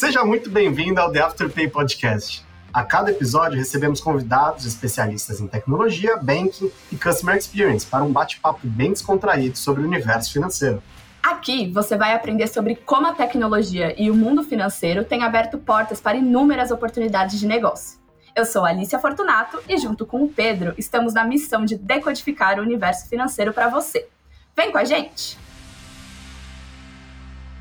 Seja muito bem-vindo ao The Afterpay Podcast. A cada episódio recebemos convidados especialistas em tecnologia, banking e customer experience para um bate-papo bem descontraído sobre o universo financeiro. Aqui você vai aprender sobre como a tecnologia e o mundo financeiro têm aberto portas para inúmeras oportunidades de negócio. Eu sou Alicia Fortunato e, junto com o Pedro, estamos na missão de decodificar o universo financeiro para você. Vem com a gente!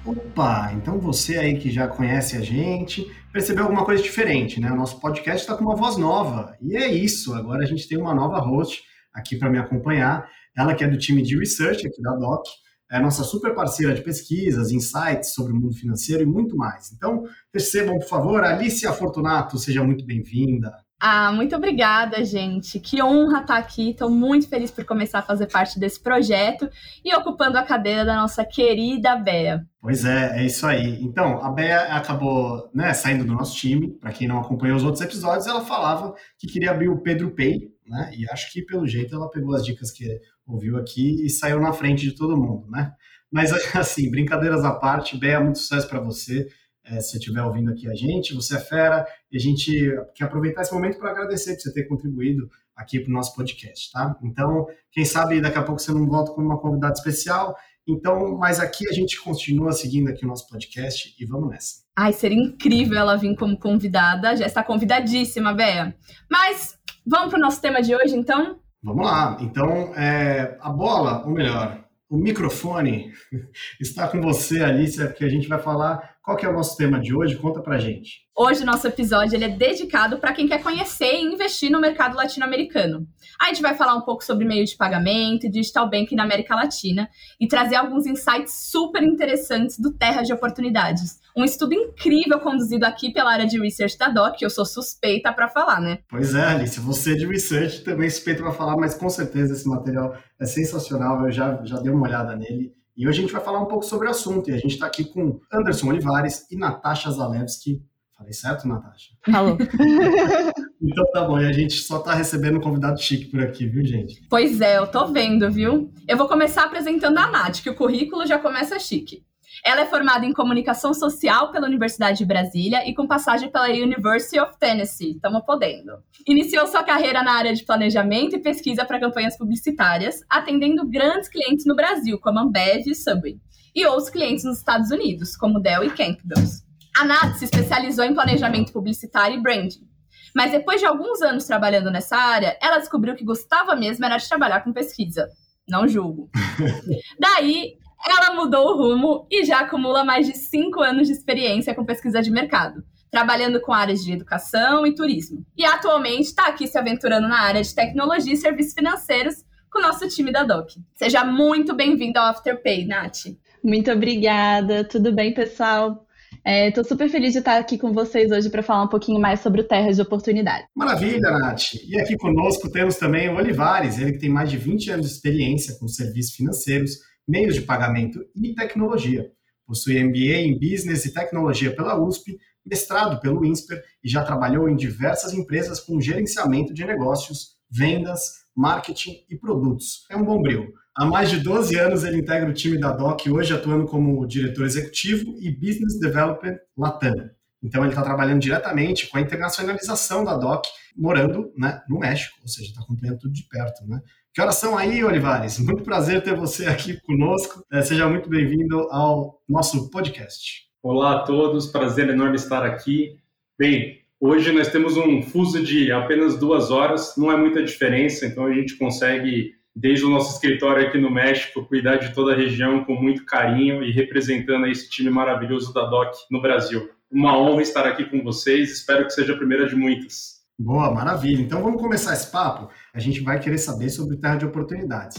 Opa, então você aí que já conhece a gente, percebeu alguma coisa diferente, né? O nosso podcast está com uma voz nova. E é isso, agora a gente tem uma nova host aqui para me acompanhar. Ela que é do time de research aqui da DOC, é nossa super parceira de pesquisas, insights sobre o mundo financeiro e muito mais. Então, recebam, por favor, Alicia Fortunato, seja muito bem-vinda. Ah, muito obrigada, gente. Que honra estar aqui. Estou muito feliz por começar a fazer parte desse projeto e ocupando a cadeira da nossa querida Bea. Pois é, é isso aí. Então, a Bea acabou né, saindo do nosso time. Para quem não acompanhou os outros episódios, ela falava que queria abrir o Pedro Pay, né? E acho que pelo jeito ela pegou as dicas que ouviu aqui e saiu na frente de todo mundo, né? Mas assim, brincadeiras à parte, Bea, muito sucesso para você é, se estiver ouvindo aqui a gente, você é fera, e a gente quer aproveitar esse momento para agradecer por você ter contribuído aqui para o nosso podcast, tá? Então, quem sabe daqui a pouco você não volta com uma convidada especial, então, mas aqui a gente continua seguindo aqui o nosso podcast e vamos nessa. Ai, seria incrível ela vir como convidada, já está convidadíssima, Bea. Mas vamos para o nosso tema de hoje, então? Vamos lá. Então, é, a bola, ou melhor, o microfone está com você, Alicia, porque a gente vai falar qual que é o nosso tema de hoje. Conta pra gente. Hoje, nosso episódio ele é dedicado para quem quer conhecer e investir no mercado latino-americano. A gente vai falar um pouco sobre meio de pagamento e digital banking na América Latina e trazer alguns insights super interessantes do Terra de Oportunidades. Um estudo incrível conduzido aqui pela área de research da DOC, que eu sou suspeita para falar, né? Pois é, Alice, você é de research também suspeita para falar, mas com certeza esse material é sensacional, eu já, já dei uma olhada nele. E hoje a gente vai falar um pouco sobre o assunto, e a gente está aqui com Anderson Olivares e Natasha Zalewski, Falei certo, Natasha? Falou. então tá bom, e a gente só tá recebendo um convidado chique por aqui, viu, gente? Pois é, eu tô vendo, viu? Eu vou começar apresentando a Nath, que o currículo já começa chique. Ela é formada em comunicação social pela Universidade de Brasília e com passagem pela University of Tennessee. Estamos podendo. Iniciou sua carreira na área de planejamento e pesquisa para campanhas publicitárias, atendendo grandes clientes no Brasil, como Ambev e Subway, e outros clientes nos Estados Unidos, como Dell e Campbell's. A Nath se especializou em planejamento publicitário e branding. Mas depois de alguns anos trabalhando nessa área, ela descobriu que gostava mesmo era de trabalhar com pesquisa. Não julgo. Daí, ela mudou o rumo e já acumula mais de cinco anos de experiência com pesquisa de mercado, trabalhando com áreas de educação e turismo. E atualmente está aqui se aventurando na área de tecnologia e serviços financeiros com o nosso time da DOC. Seja muito bem-vindo ao Afterpay, Nath. Muito obrigada. Tudo bem, pessoal? Estou é, super feliz de estar aqui com vocês hoje para falar um pouquinho mais sobre o Terras de Oportunidade. Maravilha, Nath! E aqui conosco temos também o Olivares, ele que tem mais de 20 anos de experiência com serviços financeiros, meios de pagamento e tecnologia. Possui MBA em Business e Tecnologia pela USP, mestrado pelo INSPER e já trabalhou em diversas empresas com gerenciamento de negócios, vendas, marketing e produtos. É um bom brilho. Há mais de 12 anos ele integra o time da DOC, hoje atuando como diretor executivo e Business Development Latam. Então ele está trabalhando diretamente com a internacionalização da DOC, morando né, no México, ou seja, está acompanhando tudo de perto. Né? Que horas são aí, Olivares? Muito prazer ter você aqui conosco. É, seja muito bem-vindo ao nosso podcast. Olá a todos, prazer enorme estar aqui. Bem, hoje nós temos um fuso de apenas duas horas, não é muita diferença, então a gente consegue desde o nosso escritório aqui no México, cuidar de toda a região com muito carinho e representando esse time maravilhoso da DOC no Brasil. Uma honra estar aqui com vocês, espero que seja a primeira de muitas. Boa, maravilha. Então vamos começar esse papo. A gente vai querer saber sobre Terra de Oportunidades.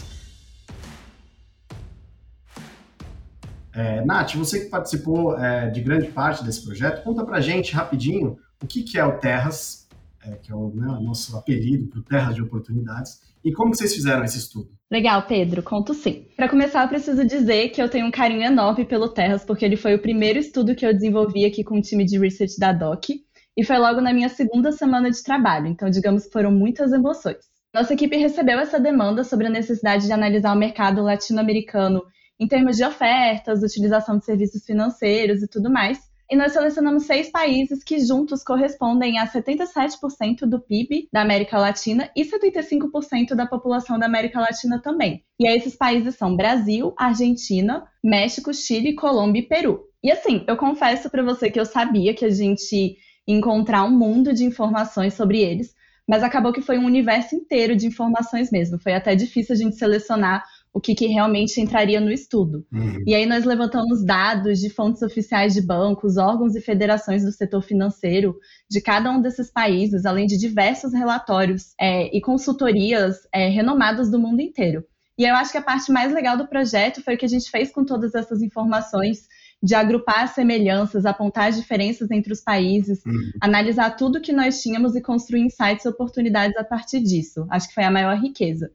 É, Nath, você que participou é, de grande parte desse projeto, conta pra gente rapidinho o que, que é o Terras, é, que é o, né, nosso apelido para Terras de Oportunidades, e como vocês fizeram esse estudo? Legal, Pedro, conto sim. Para começar, eu preciso dizer que eu tenho um carinho enorme pelo Terras, porque ele foi o primeiro estudo que eu desenvolvi aqui com o time de research da DOC, e foi logo na minha segunda semana de trabalho, então digamos que foram muitas emoções. Nossa equipe recebeu essa demanda sobre a necessidade de analisar o mercado latino-americano em termos de ofertas, utilização de serviços financeiros e tudo mais, e nós selecionamos seis países que juntos correspondem a 77% do PIB da América Latina e 75% da população da América Latina também. E aí esses países são Brasil, Argentina, México, Chile, Colômbia e Peru. E assim, eu confesso para você que eu sabia que a gente encontrar um mundo de informações sobre eles, mas acabou que foi um universo inteiro de informações mesmo. Foi até difícil a gente selecionar o que, que realmente entraria no estudo. Uhum. E aí nós levantamos dados de fontes oficiais de bancos, órgãos e federações do setor financeiro de cada um desses países, além de diversos relatórios é, e consultorias é, renomadas do mundo inteiro. E eu acho que a parte mais legal do projeto foi o que a gente fez com todas essas informações de agrupar as semelhanças, apontar as diferenças entre os países, uhum. analisar tudo que nós tínhamos e construir insights e oportunidades a partir disso. Acho que foi a maior riqueza.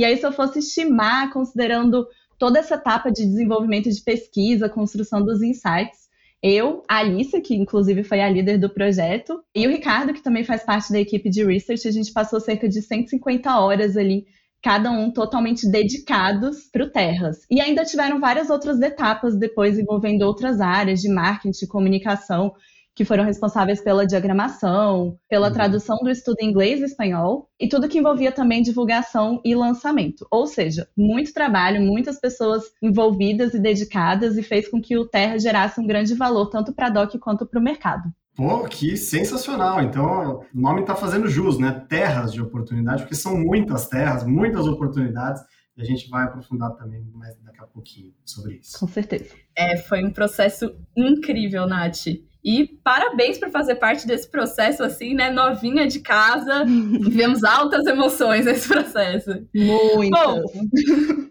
E aí, se eu fosse estimar, considerando toda essa etapa de desenvolvimento de pesquisa, construção dos insights, eu, a Alice, que inclusive foi a líder do projeto, e o Ricardo, que também faz parte da equipe de research, a gente passou cerca de 150 horas ali, cada um totalmente dedicados para o Terras. E ainda tiveram várias outras etapas depois envolvendo outras áreas de marketing, comunicação, que foram responsáveis pela diagramação, pela uhum. tradução do estudo em inglês e espanhol, e tudo que envolvia também divulgação e lançamento. Ou seja, muito trabalho, muitas pessoas envolvidas e dedicadas, e fez com que o Terra gerasse um grande valor, tanto para a DOC quanto para o mercado. Pô, que sensacional! Então, o nome está fazendo jus, né? Terras de oportunidade, porque são muitas terras, muitas oportunidades, e a gente vai aprofundar também mais daqui a pouquinho sobre isso. Com certeza. É, foi um processo incrível, Nath. E parabéns por fazer parte desse processo, assim, né? Novinha de casa. Vivemos altas emoções nesse processo. Muito. Bom,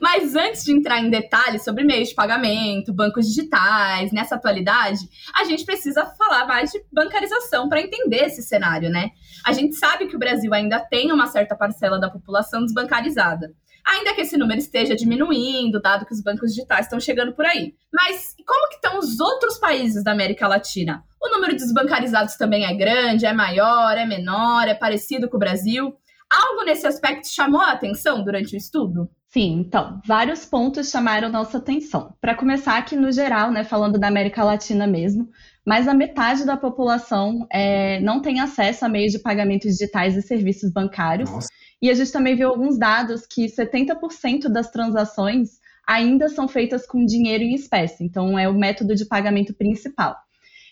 mas antes de entrar em detalhes sobre meios de pagamento, bancos digitais, nessa atualidade, a gente precisa falar mais de bancarização para entender esse cenário, né? A gente sabe que o Brasil ainda tem uma certa parcela da população desbancarizada ainda que esse número esteja diminuindo, dado que os bancos digitais estão chegando por aí. Mas como que estão os outros países da América Latina? O número de desbancarizados também é grande, é maior, é menor, é parecido com o Brasil? Algo nesse aspecto chamou a atenção durante o estudo? Sim, então, vários pontos chamaram nossa atenção. Para começar aqui no geral, né, falando da América Latina mesmo, mais da metade da população é, não tem acesso a meios de pagamento digitais e serviços bancários. Nossa. E a gente também viu alguns dados que 70% das transações ainda são feitas com dinheiro em espécie, então é o método de pagamento principal.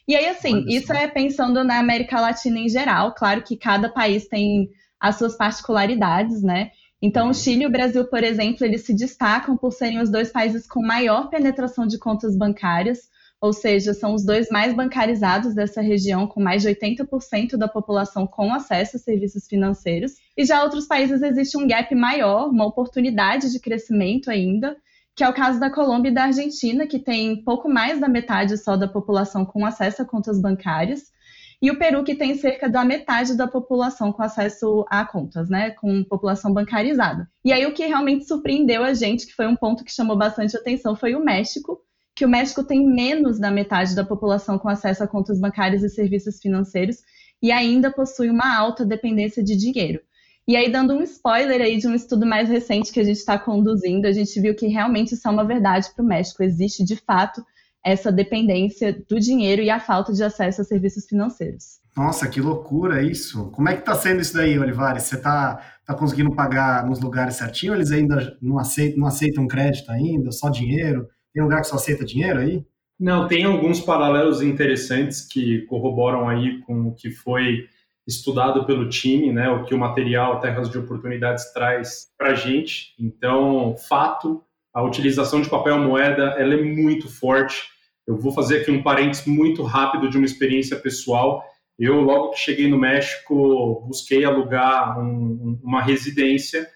E aí, assim, isso é pensando na América Latina em geral, claro que cada país tem as suas particularidades, né? Então, o Chile e o Brasil, por exemplo, eles se destacam por serem os dois países com maior penetração de contas bancárias, ou seja, são os dois mais bancarizados dessa região, com mais de 80% da população com acesso a serviços financeiros. E já outros países existe um gap maior, uma oportunidade de crescimento ainda, que é o caso da Colômbia e da Argentina, que tem pouco mais da metade só da população com acesso a contas bancárias, e o Peru, que tem cerca da metade da população com acesso a contas, né, com população bancarizada. E aí o que realmente surpreendeu a gente, que foi um ponto que chamou bastante atenção, foi o México, que o México tem menos da metade da população com acesso a contas bancárias e serviços financeiros e ainda possui uma alta dependência de dinheiro. E aí, dando um spoiler aí de um estudo mais recente que a gente está conduzindo, a gente viu que realmente isso é uma verdade para o México. Existe, de fato, essa dependência do dinheiro e a falta de acesso a serviços financeiros. Nossa, que loucura isso. Como é que está sendo isso daí, Olivares? Você está tá conseguindo pagar nos lugares certinho? Eles ainda não aceitam, não aceitam crédito ainda, só dinheiro? Tem lugar que só aceita dinheiro aí? Não, tem alguns paralelos interessantes que corroboram aí com o que foi estudado pelo time, né, o que o material Terras de Oportunidades traz para a gente. Então, fato, a utilização de papel moeda ela é muito forte. Eu vou fazer aqui um parênteses muito rápido de uma experiência pessoal. Eu, logo que cheguei no México, busquei alugar um, uma residência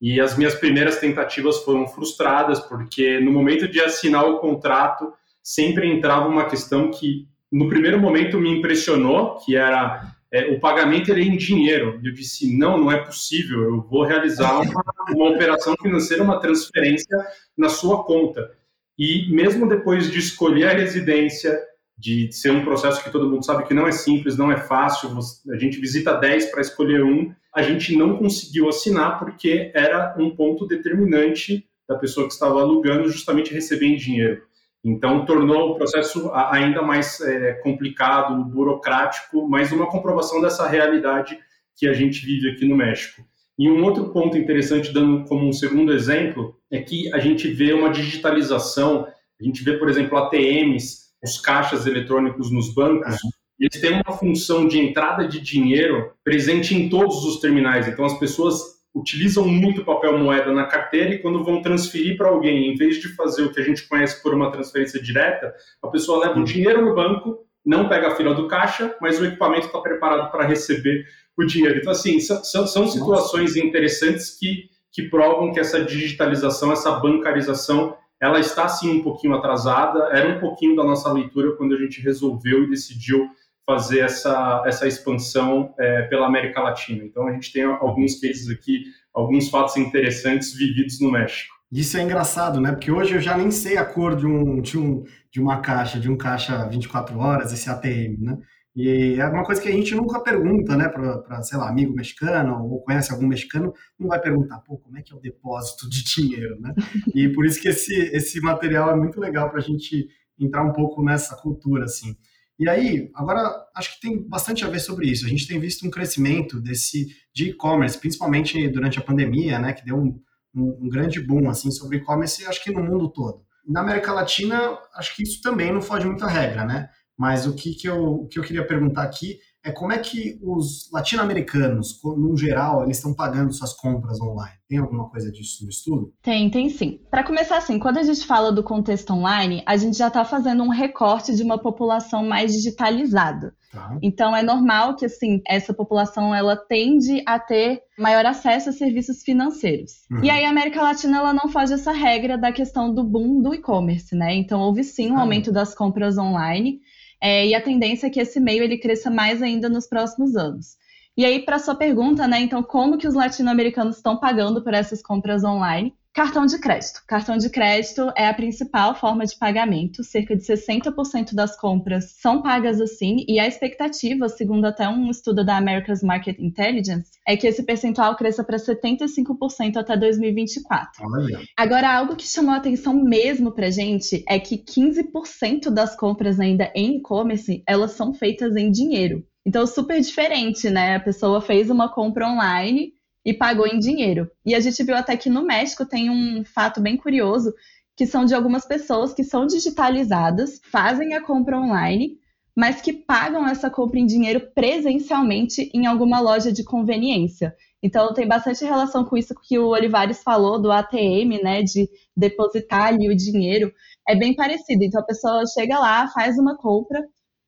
e as minhas primeiras tentativas foram frustradas, porque no momento de assinar o contrato, sempre entrava uma questão que, no primeiro momento, me impressionou, que era é, o pagamento ele é em dinheiro. Eu disse, não, não é possível, eu vou realizar uma, uma operação financeira, uma transferência na sua conta. E mesmo depois de escolher a residência, de ser um processo que todo mundo sabe que não é simples, não é fácil, a gente visita 10 para escolher um, a gente não conseguiu assinar porque era um ponto determinante da pessoa que estava alugando justamente receber em dinheiro. Então, tornou o processo ainda mais é, complicado, burocrático, mas uma comprovação dessa realidade que a gente vive aqui no México. E um outro ponto interessante, dando como um segundo exemplo, é que a gente vê uma digitalização, a gente vê, por exemplo, ATMs, os caixas eletrônicos nos bancos, eles têm uma função de entrada de dinheiro presente em todos os terminais. Então, as pessoas utilizam muito papel moeda na carteira e quando vão transferir para alguém, em vez de fazer o que a gente conhece por uma transferência direta, a pessoa leva o dinheiro no banco, não pega a fila do caixa, mas o equipamento está preparado para receber o dinheiro. Então, assim, são, são situações interessantes que, que provam que essa digitalização, essa bancarização, ela está, sim, um pouquinho atrasada. Era um pouquinho da nossa leitura quando a gente resolveu e decidiu fazer essa, essa expansão é, pela América Latina. Então, a gente tem alguns cases aqui, alguns fatos interessantes vividos no México. Isso é engraçado, né? Porque hoje eu já nem sei a cor de, um, de, um, de uma caixa, de um caixa 24 horas, esse ATM, né? E é uma coisa que a gente nunca pergunta, né, para, sei lá, amigo mexicano ou conhece algum mexicano, não vai perguntar, pô, como é que é o depósito de dinheiro, né? E por isso que esse, esse material é muito legal para a gente entrar um pouco nessa cultura, assim. E aí, agora, acho que tem bastante a ver sobre isso. A gente tem visto um crescimento desse de e-commerce, principalmente durante a pandemia, né, que deu um, um, um grande boom, assim, sobre e-commerce, acho que no mundo todo. Na América Latina, acho que isso também não foge muita regra, né? Mas o que, que, eu, o que eu queria perguntar aqui é como é que os latino-americanos, no geral, eles estão pagando suas compras online? Tem alguma coisa disso no estudo? Tem, tem sim. Para começar assim, quando a gente fala do contexto online, a gente já está fazendo um recorte de uma população mais digitalizada. Tá. Então é normal que assim essa população ela tende a ter maior acesso a serviços financeiros. Uhum. E aí a América Latina ela não faz essa regra da questão do boom do e-commerce, né? Então houve sim um aumento das compras online. É, e a tendência é que esse meio ele cresça mais ainda nos próximos anos. E aí, para sua pergunta, né? Então, como que os latino-americanos estão pagando por essas compras online? Cartão de crédito. Cartão de crédito é a principal forma de pagamento. Cerca de 60% das compras são pagas assim, e a expectativa, segundo até um estudo da America's Market Intelligence, é que esse percentual cresça para 75% até 2024. Olha. Agora, algo que chamou a atenção mesmo para gente é que 15% das compras ainda em e-commerce, elas são feitas em dinheiro. Então, super diferente, né? A pessoa fez uma compra online e pagou em dinheiro. E a gente viu até que no México tem um fato bem curioso, que são de algumas pessoas que são digitalizadas, fazem a compra online, mas que pagam essa compra em dinheiro presencialmente em alguma loja de conveniência. Então tem bastante relação com isso que o Olivares falou do ATM, né, de depositar ali o dinheiro. É bem parecido. Então a pessoa chega lá, faz uma compra,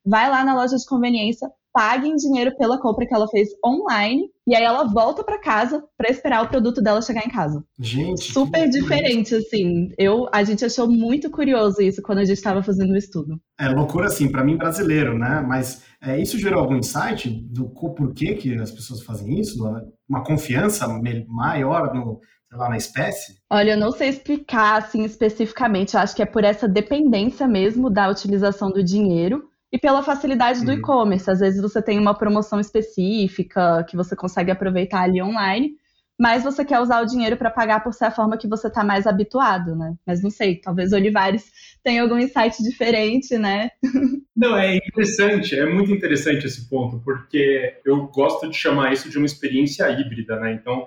vai lá na loja de conveniência, paga em dinheiro pela compra que ela fez online e aí ela volta para casa para esperar o produto dela chegar em casa. Gente, super diferente assim. Eu a gente achou muito curioso isso quando a gente estava fazendo o estudo. É loucura assim para mim brasileiro, né? Mas é, isso gerou algum insight do porquê que as pessoas fazem isso? Uma confiança maior no lá, na espécie? Olha, eu não sei explicar assim especificamente. Eu acho que é por essa dependência mesmo da utilização do dinheiro e pela facilidade do uhum. e-commerce. Às vezes você tem uma promoção específica que você consegue aproveitar ali online, mas você quer usar o dinheiro para pagar por ser a forma que você está mais habituado, né? Mas não sei, talvez Olivares tenha algum insight diferente, né? Não, é interessante, é muito interessante esse ponto, porque eu gosto de chamar isso de uma experiência híbrida, né? Então,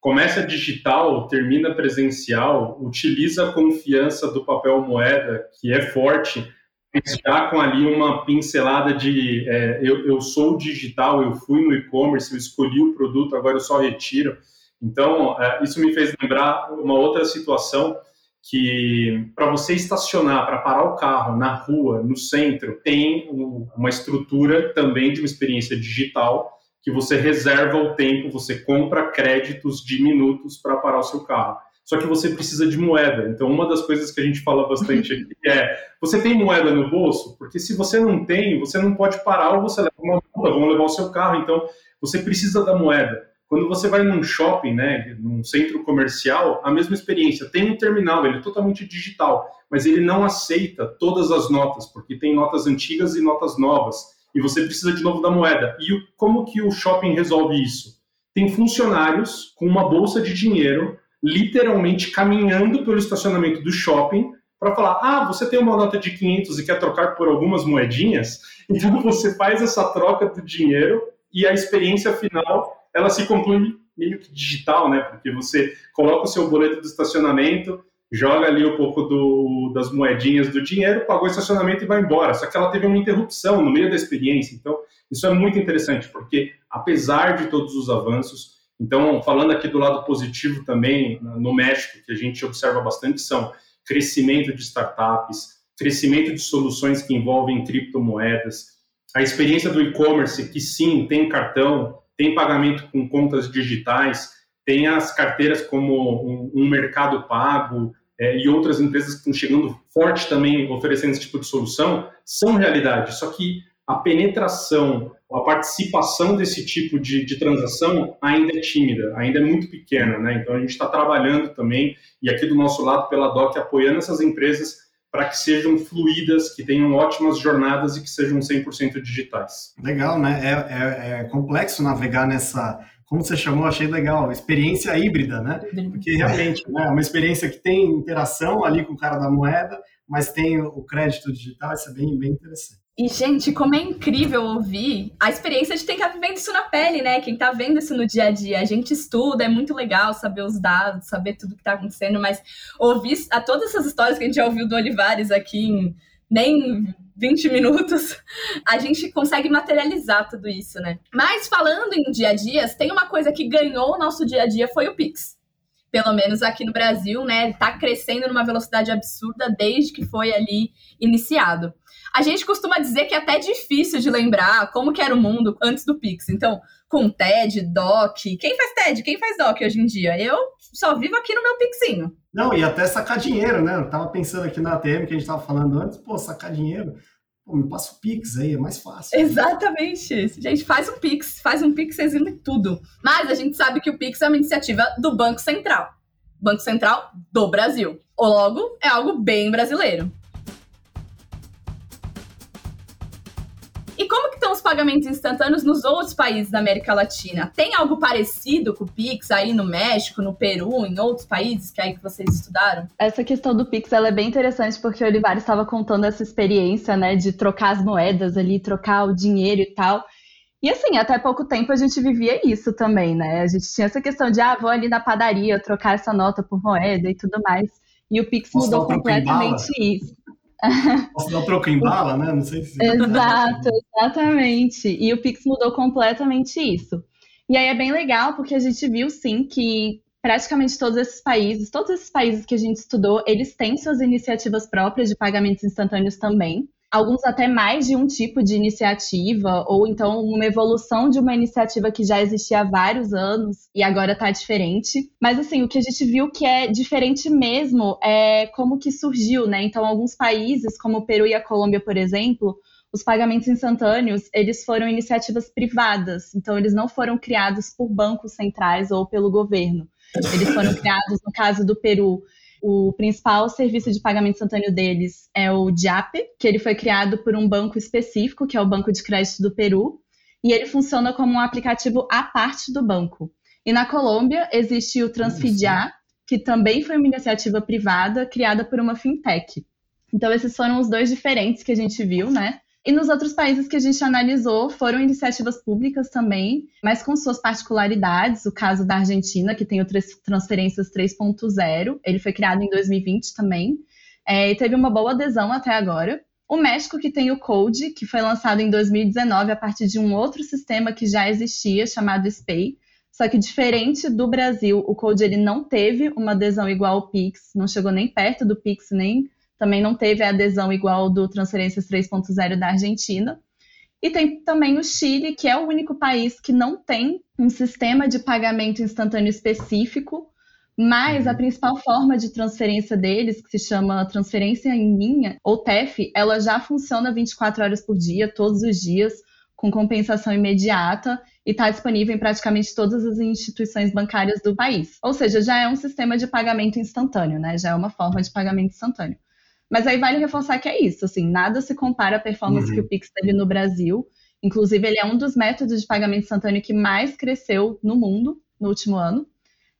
começa digital, termina presencial, utiliza a confiança do papel moeda, que é forte, já com ali uma pincelada de é, eu, eu sou digital, eu fui no e-commerce, eu escolhi o produto, agora eu só retiro. Então, é, isso me fez lembrar uma outra situação que para você estacionar, para parar o carro na rua, no centro, tem uma estrutura também de uma experiência digital que você reserva o tempo, você compra créditos de minutos para parar o seu carro só que você precisa de moeda. Então, uma das coisas que a gente fala bastante aqui é: você tem moeda no bolso? Porque se você não tem, você não pode parar ou você leva uma multa, vão levar o seu carro. Então, você precisa da moeda. Quando você vai num shopping, né, num centro comercial, a mesma experiência. Tem um terminal, ele é totalmente digital, mas ele não aceita todas as notas, porque tem notas antigas e notas novas, e você precisa de novo da moeda. E como que o shopping resolve isso? Tem funcionários com uma bolsa de dinheiro literalmente caminhando pelo estacionamento do shopping para falar: ah, você tem uma nota de 500 e quer trocar por algumas moedinhas, então você faz essa troca do dinheiro e a experiência final ela se conclui meio que digital, né? Porque você coloca o seu boleto do estacionamento, joga ali um pouco do, das moedinhas do dinheiro, pagou o estacionamento e vai embora. Só que ela teve uma interrupção no meio da experiência. Então, isso é muito interessante, porque apesar de todos os avanços, então, falando aqui do lado positivo também, no México, que a gente observa bastante, são crescimento de startups, crescimento de soluções que envolvem criptomoedas, a experiência do e-commerce, que sim, tem cartão, tem pagamento com contas digitais, tem as carteiras como um, um mercado pago é, e outras empresas que estão chegando forte também oferecendo esse tipo de solução, são realidade. Só que a penetração, a participação desse tipo de, de transação ainda é tímida, ainda é muito pequena. Né? Então a gente está trabalhando também, e aqui do nosso lado, pela DOC, apoiando essas empresas para que sejam fluídas, que tenham ótimas jornadas e que sejam 100% digitais. Legal, né? É, é, é, complexo navegar nessa, como você chamou, achei legal, experiência híbrida, né? Porque realmente né, é uma experiência que tem interação ali com o cara da moeda, mas tem o crédito digital, isso é bem, bem interessante. E, gente, como é incrível ouvir a experiência de quem tá vivendo isso na pele, né? Quem tá vendo isso no dia a dia. A gente estuda, é muito legal saber os dados, saber tudo que tá acontecendo, mas ouvir a todas essas histórias que a gente já ouviu do Olivares aqui em nem 20 minutos, a gente consegue materializar tudo isso, né? Mas falando em dia a dia, tem uma coisa que ganhou o nosso dia a dia foi o Pix. Pelo menos aqui no Brasil, né? Tá crescendo numa velocidade absurda desde que foi ali iniciado. A gente costuma dizer que é até difícil de lembrar como que era o mundo antes do Pix. Então, com TED, DOC. Quem faz TED? Quem faz DOC hoje em dia? Eu só vivo aqui no meu Pixinho. Não, e até sacar dinheiro, né? Eu tava pensando aqui na ATM que a gente tava falando antes, pô, sacar dinheiro. Pô, me passa o Pix aí, é mais fácil. Exatamente. Gente, faz um Pix, faz um Pix exime tudo. Mas a gente sabe que o Pix é uma iniciativa do Banco Central. Banco Central do Brasil. Ou logo, é algo bem brasileiro. Pagamentos instantâneos nos outros países da América Latina? Tem algo parecido com o Pix aí no México, no Peru, em outros países que aí que vocês estudaram? Essa questão do Pix ela é bem interessante porque o Olivares estava contando essa experiência, né, de trocar as moedas ali, trocar o dinheiro e tal. E assim, até pouco tempo a gente vivia isso também, né? A gente tinha essa questão de, ah, vou ali na padaria trocar essa nota por moeda e tudo mais. E o Pix Posso mudou completamente isso. Posso dar um troco em bala, né? Não sei se. Exato, exatamente. E o Pix mudou completamente isso. E aí é bem legal, porque a gente viu sim que praticamente todos esses países, todos esses países que a gente estudou, eles têm suas iniciativas próprias de pagamentos instantâneos também alguns até mais de um tipo de iniciativa, ou então uma evolução de uma iniciativa que já existia há vários anos e agora está diferente. Mas assim, o que a gente viu que é diferente mesmo é como que surgiu, né? Então, alguns países, como o Peru e a Colômbia, por exemplo, os pagamentos instantâneos, eles foram iniciativas privadas, então eles não foram criados por bancos centrais ou pelo governo. Eles foram criados, no caso do Peru, o principal serviço de pagamento instantâneo deles é o DIAPE, que ele foi criado por um banco específico, que é o Banco de Crédito do Peru, e ele funciona como um aplicativo à parte do banco. E na Colômbia existe o Transfidia, que também foi uma iniciativa privada criada por uma fintech. Então esses foram os dois diferentes que a gente viu, né? E nos outros países que a gente analisou foram iniciativas públicas também, mas com suas particularidades. O caso da Argentina, que tem o Transferências 3.0, ele foi criado em 2020 também, é, e teve uma boa adesão até agora. O México, que tem o Code, que foi lançado em 2019 a partir de um outro sistema que já existia, chamado SPAY. Só que diferente do Brasil, o Code ele não teve uma adesão igual ao Pix, não chegou nem perto do Pix, nem também não teve a adesão igual do Transferências 3.0 da Argentina. E tem também o Chile, que é o único país que não tem um sistema de pagamento instantâneo específico, mas uhum. a principal forma de transferência deles, que se chama transferência em linha, ou TEF, ela já funciona 24 horas por dia, todos os dias, com compensação imediata e está disponível em praticamente todas as instituições bancárias do país. Ou seja, já é um sistema de pagamento instantâneo, né? Já é uma forma de pagamento instantâneo. Mas aí vale reforçar que é isso, assim, nada se compara à performance uhum. que o Pix teve no Brasil. Inclusive, ele é um dos métodos de pagamento instantâneo que mais cresceu no mundo no último ano.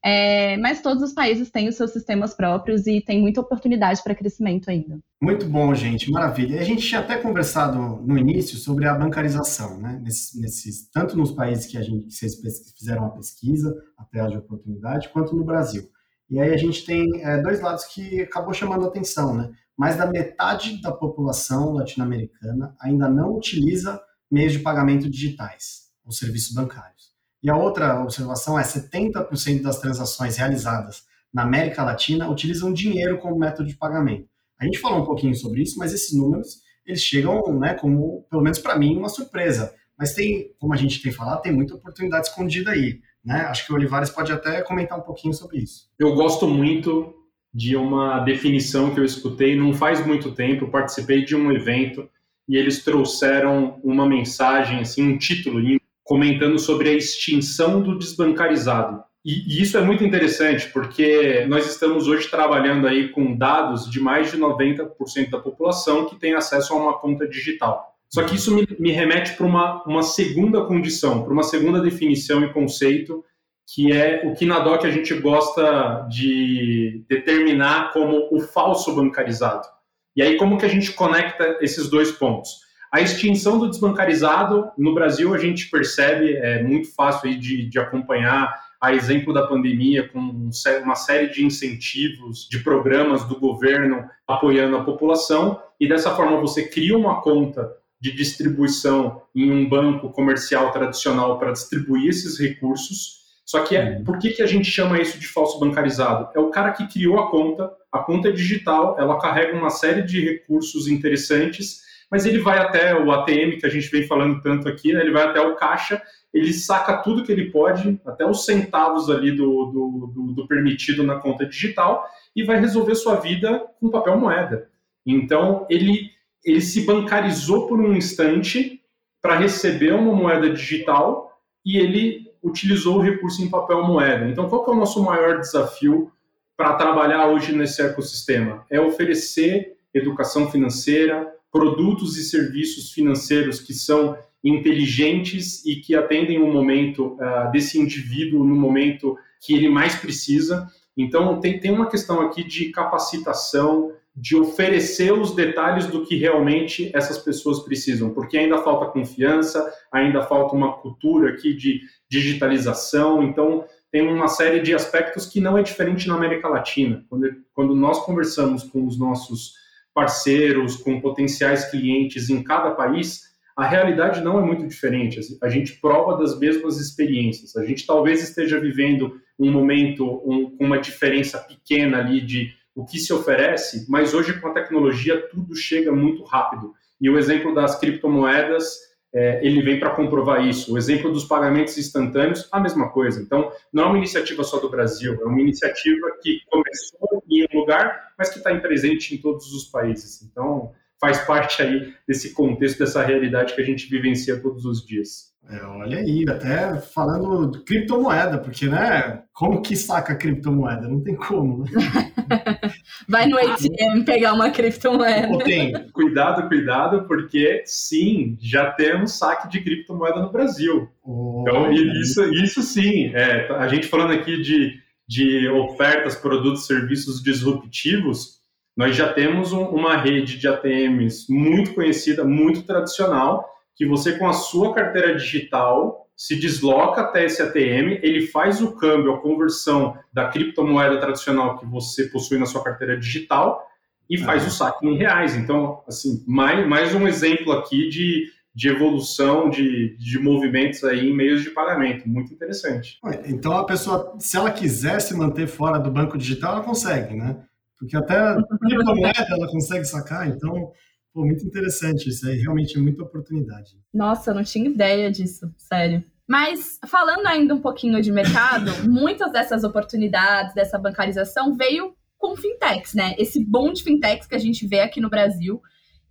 É, mas todos os países têm os seus sistemas próprios e tem muita oportunidade para crescimento ainda. Muito bom, gente, maravilha. A gente tinha até conversado no início sobre a bancarização, né? Nesses, nesses tanto nos países que a gente que vocês fizeram a pesquisa, a tela de oportunidade, quanto no Brasil. E aí a gente tem é, dois lados que acabou chamando a atenção, né? Mais da metade da população latino-americana ainda não utiliza meios de pagamento digitais, ou serviços bancários. E a outra observação é 70% das transações realizadas na América Latina utilizam dinheiro como método de pagamento. A gente falou um pouquinho sobre isso, mas esses números eles chegam, né, como pelo menos para mim, uma surpresa. Mas tem, como a gente tem falado, tem muita oportunidade escondida aí. Né? Acho que o Olivares pode até comentar um pouquinho sobre isso. Eu gosto muito de uma definição que eu escutei não faz muito tempo. participei de um evento e eles trouxeram uma mensagem, assim, um título comentando sobre a extinção do desbancarizado. E, isso é muito interessante, porque nós estamos hoje trabalhando aí com dados de mais de 90% da população que tem acesso a uma conta digital. Só que isso me, me remete para uma, uma segunda condição, para uma segunda definição e conceito, que é o que na DOC a gente gosta de determinar como o falso bancarizado. E aí, como que a gente conecta esses dois pontos? A extinção do desbancarizado, no Brasil, a gente percebe, é muito fácil aí de, de acompanhar, a exemplo da pandemia, com uma série de incentivos, de programas do governo apoiando a população, e dessa forma você cria uma conta de distribuição em um banco comercial tradicional para distribuir esses recursos. Só que é, uhum. por que, que a gente chama isso de falso bancarizado? É o cara que criou a conta, a conta é digital, ela carrega uma série de recursos interessantes mas ele vai até o ATM, que a gente vem falando tanto aqui, né? ele vai até o caixa, ele saca tudo que ele pode, até os centavos ali do, do, do, do permitido na conta digital, e vai resolver sua vida com papel moeda. Então, ele, ele se bancarizou por um instante para receber uma moeda digital e ele utilizou o recurso em papel moeda. Então, qual é o nosso maior desafio para trabalhar hoje nesse ecossistema? É oferecer educação financeira, produtos e serviços financeiros que são inteligentes e que atendem o momento uh, desse indivíduo no momento que ele mais precisa. Então, tem, tem uma questão aqui de capacitação, de oferecer os detalhes do que realmente essas pessoas precisam, porque ainda falta confiança, ainda falta uma cultura aqui de digitalização. Então, tem uma série de aspectos que não é diferente na América Latina. Quando, quando nós conversamos com os nossos parceiros, com potenciais clientes em cada país, a realidade não é muito diferente. A gente prova das mesmas experiências. A gente talvez esteja vivendo um momento um, com uma diferença pequena ali de o que se oferece, mas hoje com a tecnologia tudo chega muito rápido. E o exemplo das criptomoedas é, ele vem para comprovar isso. O exemplo dos pagamentos instantâneos, a mesma coisa. Então, não é uma iniciativa só do Brasil, é uma iniciativa que começou em um lugar, mas que está presente em todos os países. Então, faz parte aí desse contexto, dessa realidade que a gente vivencia todos os dias. É, olha aí, até falando de criptomoeda, porque, né, como que saca criptomoeda? Não tem como, né? Vai no ATM pegar uma criptomoeda. Tem. Cuidado, cuidado, porque sim, já temos saque de criptomoeda no Brasil. Oh, então, isso, isso sim, é, a gente falando aqui de, de ofertas, produtos, serviços disruptivos, nós já temos um, uma rede de ATMs muito conhecida, muito tradicional, que você com a sua carteira digital se desloca até esse ATM, ele faz o câmbio, a conversão da criptomoeda tradicional que você possui na sua carteira digital e faz ah. o saque em reais. Então, assim, mais, mais um exemplo aqui de, de evolução de, de movimentos aí em meios de pagamento. Muito interessante. Então, a pessoa, se ela quiser se manter fora do banco digital, ela consegue, né? Porque até criptomoeda ela consegue sacar, então Pô, muito interessante isso aí, realmente é muita oportunidade. Nossa, eu não tinha ideia disso, sério. Mas falando ainda um pouquinho de mercado, muitas dessas oportunidades, dessa bancarização veio com fintechs, né? Esse boom de fintechs que a gente vê aqui no Brasil,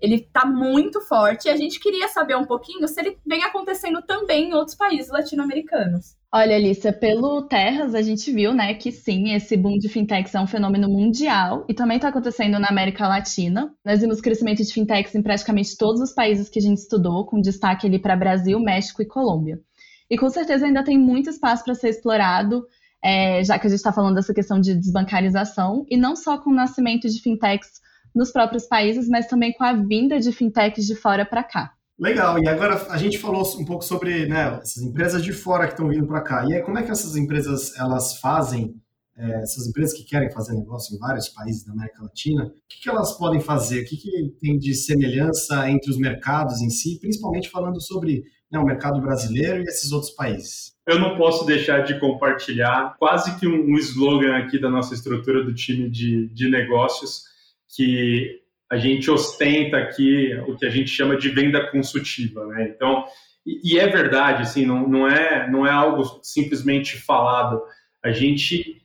ele está muito forte e a gente queria saber um pouquinho se ele vem acontecendo também em outros países latino-americanos. Olha, Alicia, pelo Terras a gente viu, né, que sim, esse boom de fintechs é um fenômeno mundial e também está acontecendo na América Latina. Nós vimos crescimento de fintechs em praticamente todos os países que a gente estudou, com destaque ali para Brasil, México e Colômbia. E com certeza ainda tem muito espaço para ser explorado é, já que a gente está falando dessa questão de desbancarização, e não só com o nascimento de fintechs nos próprios países, mas também com a vinda de fintechs de fora para cá. Legal, e agora a gente falou um pouco sobre né, essas empresas de fora que estão vindo para cá. E aí, como é que essas empresas elas fazem, é, essas empresas que querem fazer negócio em vários países da América Latina, o que, que elas podem fazer? O que, que tem de semelhança entre os mercados em si, principalmente falando sobre né, o mercado brasileiro e esses outros países? Eu não posso deixar de compartilhar quase que um, slogan aqui da nossa estrutura do time de, de negócios, que a gente ostenta aqui o que a gente chama de venda consultiva, né? Então, e, e é verdade, assim, não, não, é, não é algo simplesmente falado. A gente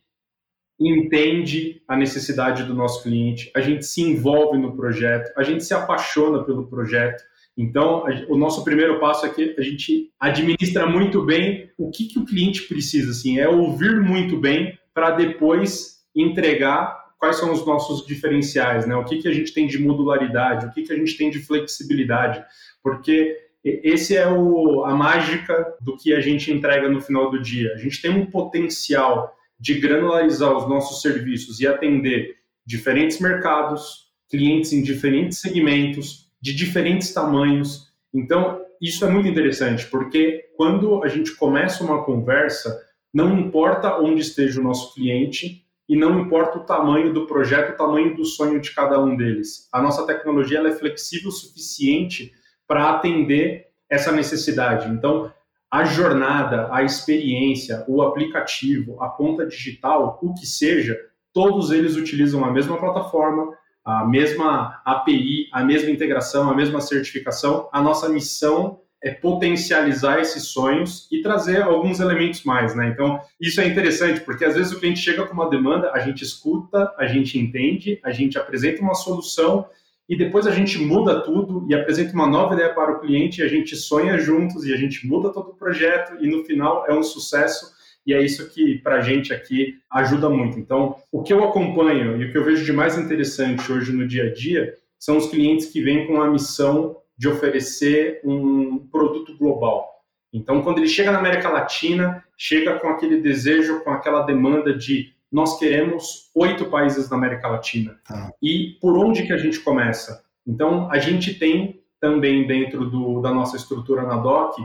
entende a necessidade do nosso cliente, a gente se envolve no projeto, a gente se apaixona pelo projeto. Então, a, o nosso primeiro passo é que a gente administra muito bem o que, que o cliente precisa, assim, é ouvir muito bem para depois entregar quais são os nossos diferenciais, né? O que, que a gente tem de modularidade, o que, que a gente tem de flexibilidade, porque esse é o, a mágica do que a gente entrega no final do dia. A gente tem um potencial de granularizar os nossos serviços e atender diferentes mercados, clientes em diferentes segmentos, de diferentes tamanhos. Então, isso é muito interessante, porque quando a gente começa uma conversa, não importa onde esteja o nosso cliente, e não importa o tamanho do projeto, o tamanho do sonho de cada um deles. A nossa tecnologia é flexível o suficiente para atender essa necessidade. Então, a jornada, a experiência, o aplicativo, a conta digital, o que seja, todos eles utilizam a mesma plataforma, a mesma API, a mesma integração, a mesma certificação. A nossa missão é potencializar esses sonhos e trazer alguns elementos mais, né? Então, isso é interessante, porque às vezes o cliente chega com uma demanda, a gente escuta, a gente entende, a gente apresenta uma solução e depois a gente muda tudo e apresenta uma nova ideia para o cliente, e a gente sonha juntos e a gente muda todo o projeto e no final é um sucesso e é isso que para a gente aqui ajuda muito. Então, o que eu acompanho e o que eu vejo de mais interessante hoje no dia a dia são os clientes que vêm com a missão de oferecer um produto global. Então, quando ele chega na América Latina, chega com aquele desejo, com aquela demanda de nós queremos oito países na América Latina. Tá. E por onde que a gente começa? Então, a gente tem também dentro do, da nossa estrutura na DOC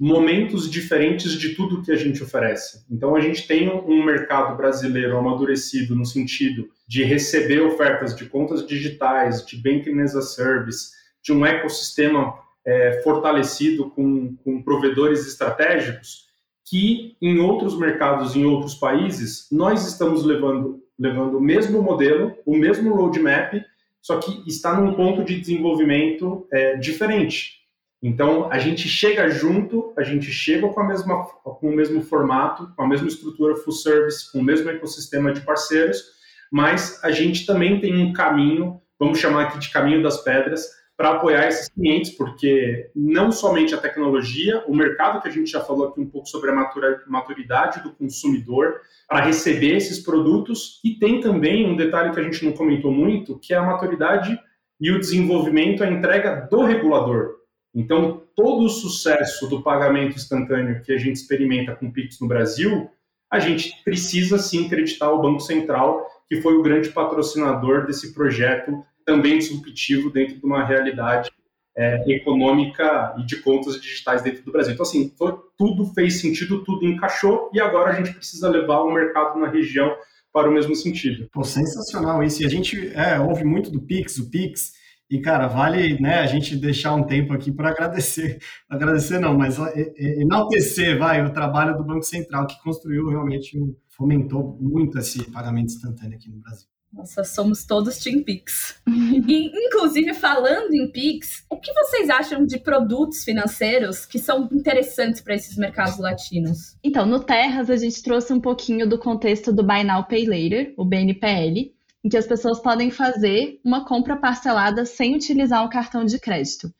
momentos diferentes de tudo que a gente oferece. Então, a gente tem um mercado brasileiro amadurecido no sentido de receber ofertas de contas digitais, de banking as a service, de um ecossistema é, fortalecido com, com provedores estratégicos, que em outros mercados, em outros países, nós estamos levando, levando o mesmo modelo, o mesmo roadmap, só que está num ponto de desenvolvimento é, diferente. Então, a gente chega junto, a gente chega com, a mesma, com o mesmo formato, com a mesma estrutura full service, com o mesmo ecossistema de parceiros, mas a gente também tem um caminho, vamos chamar aqui de caminho das pedras, para apoiar esses clientes, porque não somente a tecnologia, o mercado que a gente já falou aqui um pouco sobre a maturidade do consumidor para receber esses produtos, e tem também um detalhe que a gente não comentou muito, que é a maturidade e o desenvolvimento, a entrega do regulador. Então, todo o sucesso do pagamento instantâneo que a gente experimenta com o Pix no Brasil, a gente precisa sim acreditar o Banco Central, que foi o grande patrocinador desse projeto também disruptivo dentro de uma realidade é, econômica e de contas digitais dentro do Brasil. Então, assim, foi, tudo fez sentido, tudo encaixou e agora a gente precisa levar o mercado na região para o mesmo sentido. Pô, sensacional isso. E a gente é, ouve muito do Pix, o Pix, e, cara, vale né, a gente deixar um tempo aqui para agradecer. Agradecer não, mas enaltecer, vai, o trabalho do Banco Central, que construiu realmente, fomentou muito esse pagamento instantâneo aqui no Brasil. Nossa, somos todos Team Pix. e, inclusive, falando em Pix, o que vocês acham de produtos financeiros que são interessantes para esses mercados latinos? Então, no Terras, a gente trouxe um pouquinho do contexto do Buy Now Pay Later, o BNPL, em que as pessoas podem fazer uma compra parcelada sem utilizar um cartão de crédito.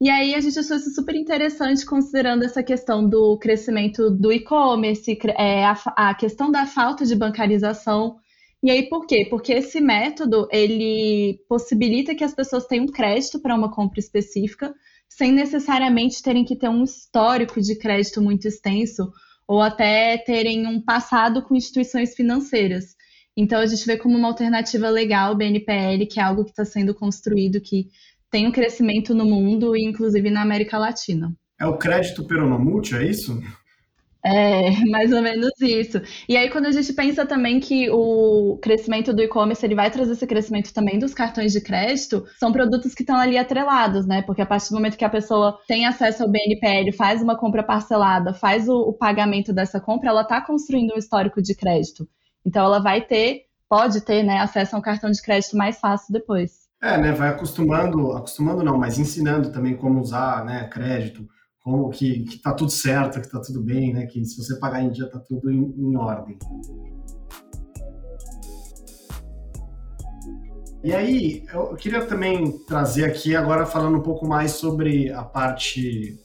E aí a gente achou isso super interessante, considerando essa questão do crescimento do e-commerce, é, a, a questão da falta de bancarização e aí por quê? Porque esse método ele possibilita que as pessoas tenham crédito para uma compra específica, sem necessariamente terem que ter um histórico de crédito muito extenso ou até terem um passado com instituições financeiras. Então, a gente vê como uma alternativa legal o BNPL, que é algo que está sendo construído, que tem um crescimento no mundo e inclusive na América Latina. É o crédito peronomútil, é isso? É, mais ou menos isso. E aí, quando a gente pensa também que o crescimento do e-commerce ele vai trazer esse crescimento também dos cartões de crédito, são produtos que estão ali atrelados, né? Porque a partir do momento que a pessoa tem acesso ao BNPL, faz uma compra parcelada, faz o, o pagamento dessa compra, ela está construindo um histórico de crédito. Então, ela vai ter, pode ter, né, acesso a um cartão de crédito mais fácil depois. É, né? Vai acostumando, acostumando não, mas ensinando também como usar, né, crédito como que, que tá tudo certo, que tá tudo bem, né? Que se você pagar em dia tá tudo em, em ordem. E aí, eu queria também trazer aqui agora falando um pouco mais sobre a parte.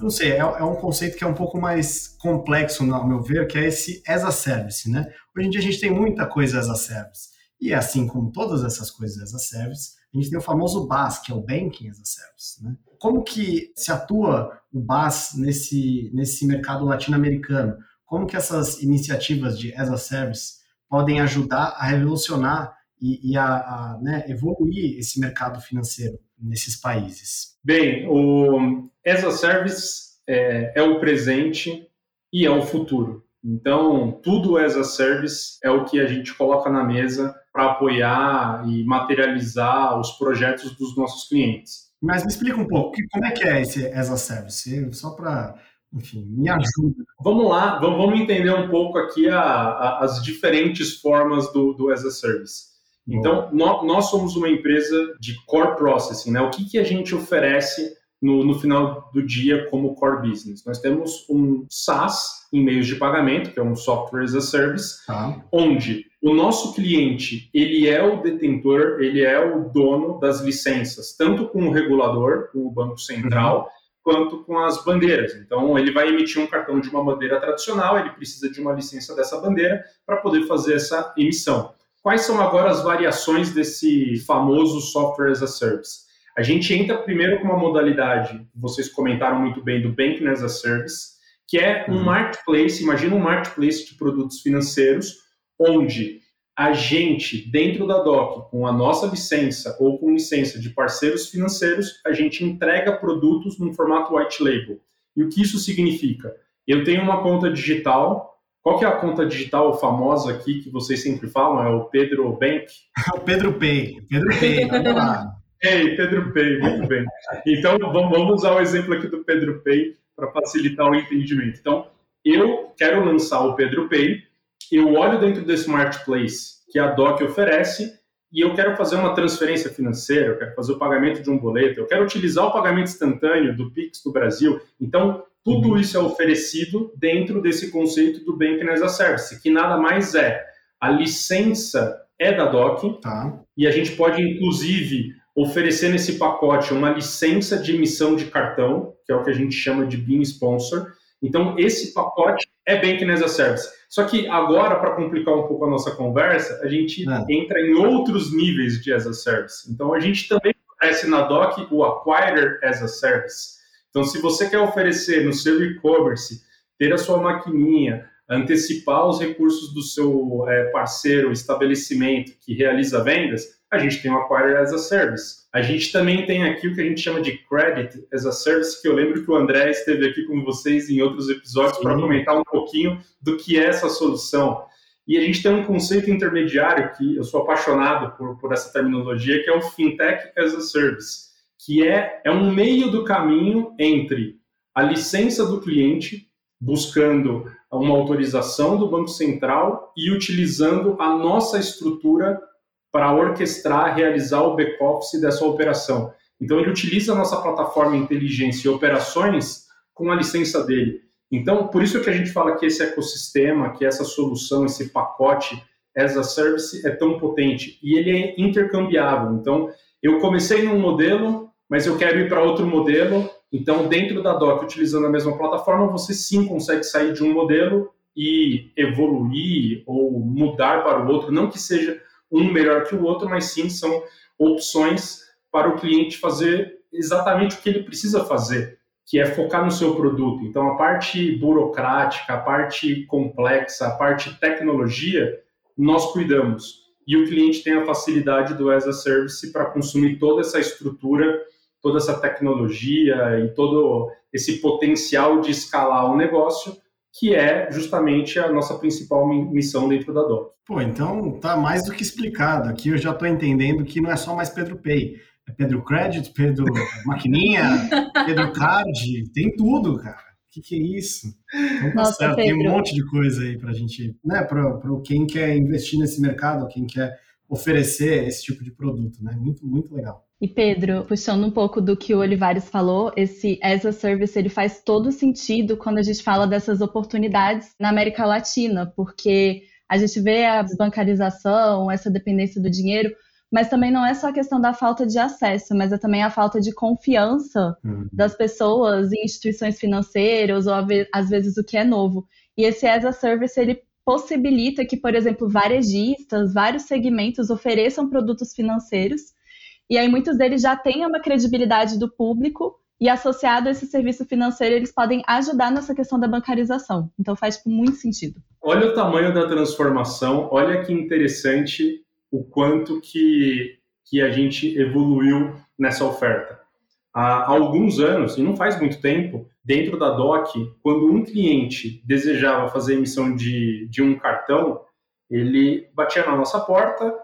Não sei, é, é, um conceito que é um pouco mais complexo, ao meu ver, que é esse as a service, né? Hoje em dia a gente tem muita coisa as a service. E assim como todas essas coisas as a service, a gente tem o famoso BAS, que é o Banking as a Service, né? Como que se atua o BAS nesse, nesse mercado latino-americano? Como que essas iniciativas de as a Service podem ajudar a revolucionar e, e a, a né, evoluir esse mercado financeiro nesses países? Bem, o as a Service é, é o presente e é o futuro. Então, tudo as a service é o que a gente coloca na mesa para apoiar e materializar os projetos dos nossos clientes. Mas me explica um pouco, como é que é esse as a service? Só para, enfim, me ajuda. Vamos lá, vamos entender um pouco aqui a, a, as diferentes formas do, do as a service. Então, nós, nós, somos uma empresa de core processing, né? O que, que a gente oferece no, no, final do dia como core business. Nós temos um SaaS em meios de pagamento, que é um software as a service, tá. onde o nosso cliente ele é o detentor, ele é o dono das licenças, tanto com o regulador, com o Banco Central, uhum. quanto com as bandeiras. Então, ele vai emitir um cartão de uma bandeira tradicional, ele precisa de uma licença dessa bandeira para poder fazer essa emissão. Quais são agora as variações desse famoso software as a service? A gente entra primeiro com uma modalidade, vocês comentaram muito bem, do Banking as a Service, que é um uhum. marketplace, imagina um marketplace de produtos financeiros, onde a gente, dentro da DOC, com a nossa licença ou com licença de parceiros financeiros, a gente entrega produtos num formato white label. E o que isso significa? Eu tenho uma conta digital. Qual que é a conta digital famosa aqui que vocês sempre falam? É o Pedro Bank? o Pedro Pay. Pedro Pay, vamos lá. Ei, Pedro Pay, muito bem. Então, vamos usar o exemplo aqui do Pedro Pay para facilitar o entendimento. Então, eu quero lançar o Pedro Pay, eu olho dentro desse marketplace que a DOC oferece e eu quero fazer uma transferência financeira, eu quero fazer o pagamento de um boleto, eu quero utilizar o pagamento instantâneo do Pix do Brasil. Então, tudo isso é oferecido dentro desse conceito do Banking as a Service, que nada mais é a licença é da DOC tá. e a gente pode, inclusive, oferecer nesse pacote uma licença de emissão de cartão, que é o que a gente chama de BIM Sponsor. Então, esse pacote é Banking as a Service. Só que agora, para complicar um pouco a nossa conversa, a gente é. entra em outros níveis de as a Service. Então, a gente também oferece na DOC o Acquirer as a Service. Então, se você quer oferecer no seu e-commerce, ter a sua maquininha, antecipar os recursos do seu é, parceiro, estabelecimento que realiza vendas, a gente tem o Acquire as a Service. A gente também tem aqui o que a gente chama de Credit as a Service, que eu lembro que o André esteve aqui com vocês em outros episódios para comentar um pouquinho do que é essa solução. E a gente tem um conceito intermediário que eu sou apaixonado por, por essa terminologia, que é o Fintech as a Service, que é, é um meio do caminho entre a licença do cliente, buscando uma autorização do Banco Central e utilizando a nossa estrutura para orquestrar, realizar o back-office dessa operação. Então, ele utiliza a nossa plataforma inteligência e operações com a licença dele. Então, por isso que a gente fala que esse ecossistema, que essa solução, esse pacote as a service é tão potente e ele é intercambiável. Então, eu comecei num modelo, mas eu quero ir para outro modelo. Então, dentro da Doc, utilizando a mesma plataforma, você sim consegue sair de um modelo e evoluir ou mudar para o outro, não que seja um melhor que o outro, mas sim são opções para o cliente fazer exatamente o que ele precisa fazer, que é focar no seu produto. Então, a parte burocrática, a parte complexa, a parte tecnologia, nós cuidamos. E o cliente tem a facilidade do as a service para consumir toda essa estrutura, toda essa tecnologia e todo esse potencial de escalar o negócio, que é justamente a nossa principal missão dentro da DOC. Pô, então tá mais do que explicado. Aqui eu já estou entendendo que não é só mais Pedro Pay é Pedro Credit, Pedro Maquininha, Pedro Card, tem tudo, cara. O que, que é isso? Então, tá Nossa, certo, tem um monte de coisa aí para a gente, né, para quem quer investir nesse mercado, quem quer oferecer esse tipo de produto, né? Muito, muito legal. E Pedro, puxando um pouco do que o Olivares falou, esse as a service ele faz todo sentido quando a gente fala dessas oportunidades na América Latina, porque a gente vê a desbancarização, essa dependência do dinheiro mas também não é só a questão da falta de acesso, mas é também a falta de confiança uhum. das pessoas em instituições financeiras ou às vezes o que é novo. E esse as a service ele possibilita que, por exemplo, varejistas, vários segmentos ofereçam produtos financeiros e aí muitos deles já têm uma credibilidade do público e associado a esse serviço financeiro, eles podem ajudar nessa questão da bancarização. Então faz tipo, muito sentido. Olha o tamanho da transformação, olha que interessante o quanto que, que a gente evoluiu nessa oferta. Há alguns anos, e não faz muito tempo, dentro da DOC, quando um cliente desejava fazer emissão de, de um cartão, ele batia na nossa porta,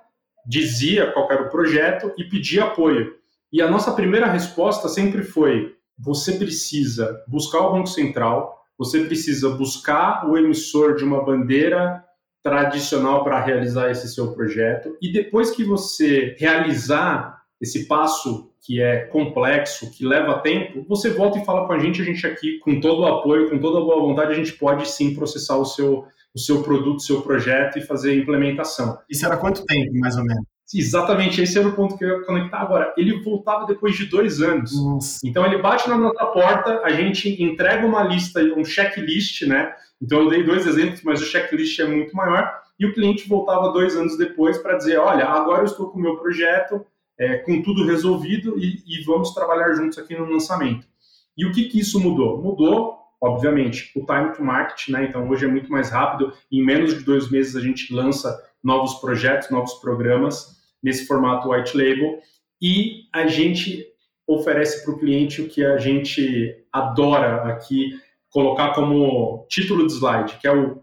dizia qual era o projeto e pedia apoio. E a nossa primeira resposta sempre foi: você precisa buscar o Banco Central, você precisa buscar o emissor de uma bandeira tradicional para realizar esse seu projeto. E depois que você realizar esse passo que é complexo, que leva tempo, você volta e fala com a gente, a gente aqui, com todo o apoio, com toda a boa vontade, a gente pode sim processar o seu, o seu produto, o seu projeto e fazer a implementação. Isso era quanto tempo, mais ou menos? Exatamente, esse era o ponto que eu ia conectar agora. Ele voltava depois de dois anos. Nossa. Então ele bate na nossa porta, a gente entrega uma lista, um checklist, né? Então eu dei dois exemplos, mas o checklist é muito maior. E o cliente voltava dois anos depois para dizer: olha, agora eu estou com o meu projeto, é, com tudo resolvido e, e, vamos trabalhar juntos aqui no lançamento. E o que, que isso mudou? Mudou, obviamente, o time to market, né? Então hoje é muito mais rápido. Em menos de dois meses a gente lança novos projetos, novos programas nesse formato white label e a gente oferece para o cliente o que a gente adora aqui colocar como título de slide, que é o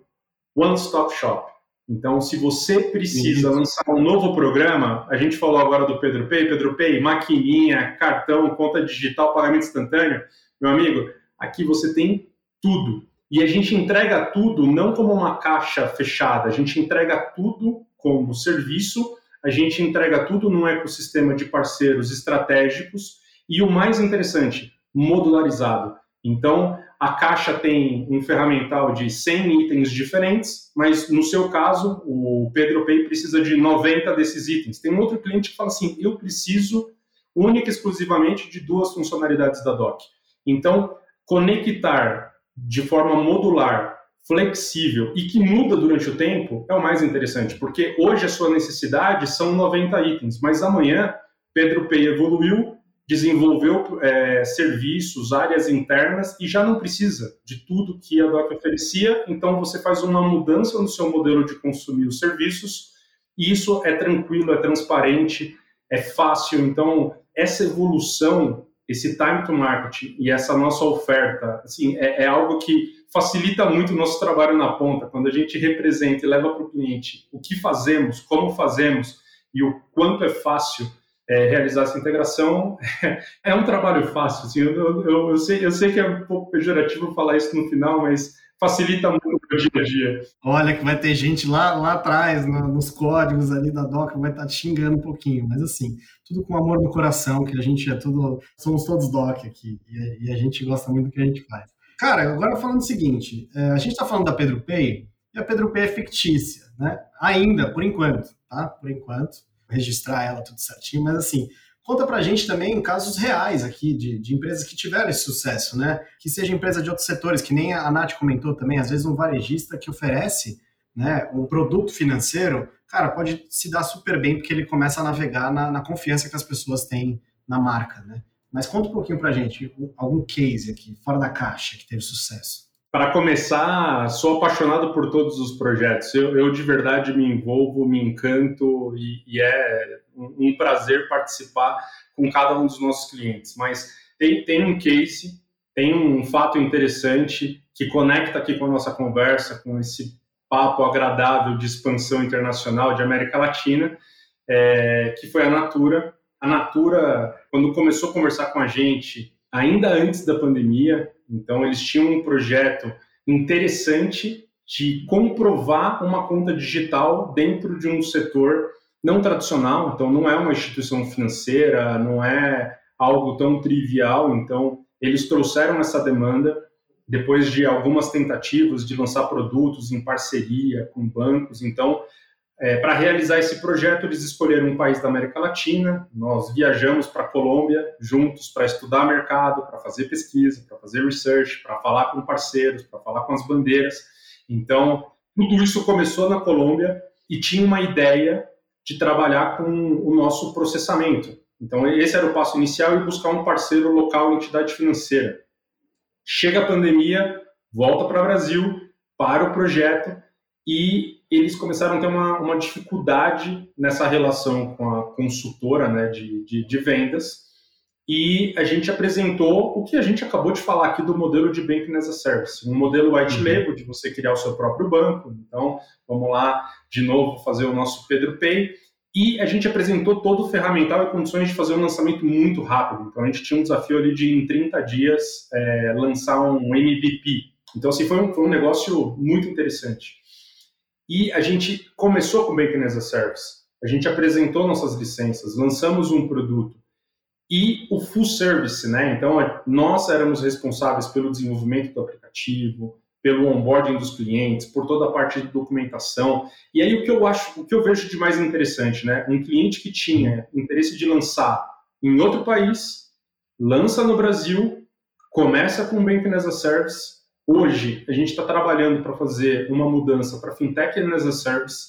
One Stop Shop. Então, se você precisa Isso. lançar um novo programa, a gente falou agora do Pedro Pay, Pedro Pay, maquininha, cartão, conta digital, pagamento instantâneo, meu amigo, aqui você tem tudo. E a gente entrega tudo não como uma caixa fechada, a gente entrega tudo como serviço, a gente entrega tudo num ecossistema de parceiros estratégicos e o mais interessante, modularizado. Então, a caixa tem um ferramental de 100 itens diferentes, mas no seu caso, o Pedro Pay precisa de 90 desses itens. Tem um outro cliente que fala assim: eu preciso única e exclusivamente de duas funcionalidades da DOC. Então, conectar de forma modular, flexível e que muda durante o tempo é o mais interessante, porque hoje a sua necessidade são 90 itens, mas amanhã Pedro Pay evoluiu desenvolveu é, serviços, áreas internas e já não precisa de tudo que a DOC oferecia, então você faz uma mudança no seu modelo de consumir os serviços e isso é tranquilo, é transparente, é fácil. Então, essa evolução, esse time to market e essa nossa oferta, assim, é, é algo que facilita muito o nosso trabalho na ponta, quando a gente representa e leva para o cliente o que fazemos, como fazemos e o quanto é fácil é, realizar essa integração é um trabalho fácil. Assim, eu, eu, eu, sei, eu sei que é um pouco pejorativo falar isso no final, mas facilita muito o dia a dia. Olha que vai ter gente lá, lá atrás, no, nos códigos ali da Doca, vai estar tá te xingando um pouquinho, mas assim, tudo com amor no coração, que a gente é tudo, somos todos Doc aqui, e, e a gente gosta muito do que a gente faz. Cara, agora falando o seguinte, é, a gente está falando da Pedro Pay, e a Pedro Pay é fictícia, né? Ainda, por enquanto, tá? Por enquanto registrar ela tudo certinho, mas assim, conta pra gente também casos reais aqui de, de empresas que tiveram esse sucesso, né? Que seja empresa de outros setores, que nem a Nath comentou também, às vezes um varejista que oferece né, um produto financeiro, cara, pode se dar super bem porque ele começa a navegar na, na confiança que as pessoas têm na marca, né? Mas conta um pouquinho para a gente, algum case aqui, fora da caixa, que teve sucesso. Para começar, sou apaixonado por todos os projetos. Eu, eu de verdade me envolvo, me encanto e, e é um, um, prazer participar com cada um dos nossos clientes. Mas tem, tem um case, tem um fato interessante que conecta aqui com a nossa conversa, com esse papo agradável de expansão internacional de América Latina, é, que foi a Natura. A Natura, quando começou a conversar com a gente, ainda antes da pandemia, então eles tinham um projeto interessante de comprovar uma conta digital dentro de um setor não tradicional, então não é uma instituição financeira, não é algo tão trivial, então eles trouxeram essa demanda depois de algumas tentativas de lançar produtos em parceria com bancos. Então, é, para realizar esse projeto, eles escolheram um país da América Latina. Nós viajamos para a Colômbia juntos para estudar mercado, para fazer pesquisa, para fazer research, para falar com parceiros, para falar com as bandeiras. Então, tudo isso começou na Colômbia e tinha uma ideia de trabalhar com o nosso processamento. Então, esse era o passo inicial e buscar um parceiro local, entidade financeira. Chega a pandemia, volta para o Brasil, para o projeto e eles começaram a ter uma, uma dificuldade nessa relação com a consultora né, de, de, de, vendas e a gente apresentou o que a gente acabou de falar aqui do modelo de Banking as a Service, um modelo white uhum. label de você criar o seu próprio banco. Então, vamos lá de novo fazer o nosso Pedro Pay e a gente apresentou todo o ferramental e condições de fazer um lançamento muito rápido. Então, a gente tinha um desafio ali de, em 30 dias, é, lançar um MVP. Então, assim, foi um, foi um negócio muito interessante. E a gente começou com Banking as a Service. A gente apresentou nossas licenças, lançamos um produto. E o full service, né? Então, nós éramos responsáveis pelo desenvolvimento do aplicativo, pelo onboarding dos clientes, por toda a parte de documentação. E aí o que eu acho, o que eu vejo de mais interessante, né? Um cliente que tinha interesse de lançar em outro país, lança no Brasil, começa com Banking as a Service. Hoje a gente está trabalhando para fazer uma mudança para fintech as a service.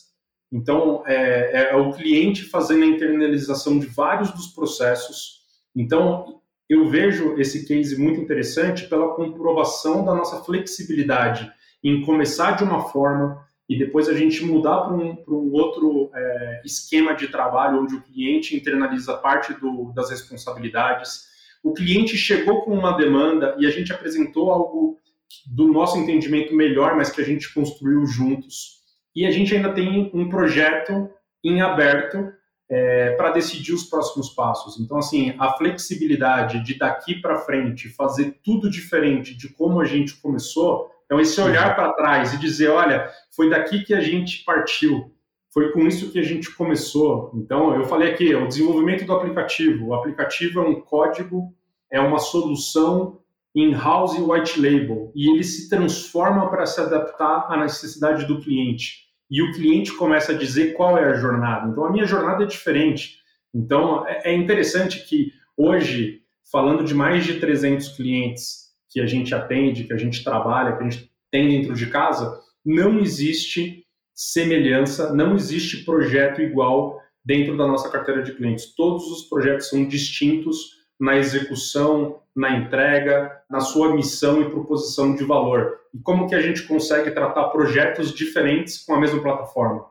Então é, é o cliente fazendo a internalização de vários dos processos. Então eu vejo esse case muito interessante pela comprovação da nossa flexibilidade em começar de uma forma e depois a gente mudar para um, um, outro é, esquema de trabalho onde o cliente internaliza parte do, das responsabilidades. O cliente chegou com uma demanda e a gente apresentou algo do nosso entendimento melhor, mas que a gente construiu juntos. E a gente ainda tem um projeto em aberto é, para decidir os próximos passos. Então, assim, a flexibilidade de daqui para frente fazer tudo diferente de como a gente começou, então esse olhar uhum. para trás e dizer, olha, foi daqui que a gente partiu, foi com isso que a gente começou. Então, eu falei aqui, o desenvolvimento do aplicativo. O aplicativo é um código, é uma solução in-house e white label, e ele se transforma para se adaptar à necessidade do cliente e o cliente começa a dizer qual é a jornada. Então, a minha jornada é diferente. Então, é, é interessante que hoje, falando de mais de 300 clientes que a gente atende, que a gente trabalha, que a gente tem dentro de casa, não existe semelhança, não existe projeto igual dentro da nossa carteira de clientes. Todos os projetos são distintos na execução, na entrega, na sua missão e proposição de valor. E como que a gente consegue tratar projetos diferentes com a mesma plataforma?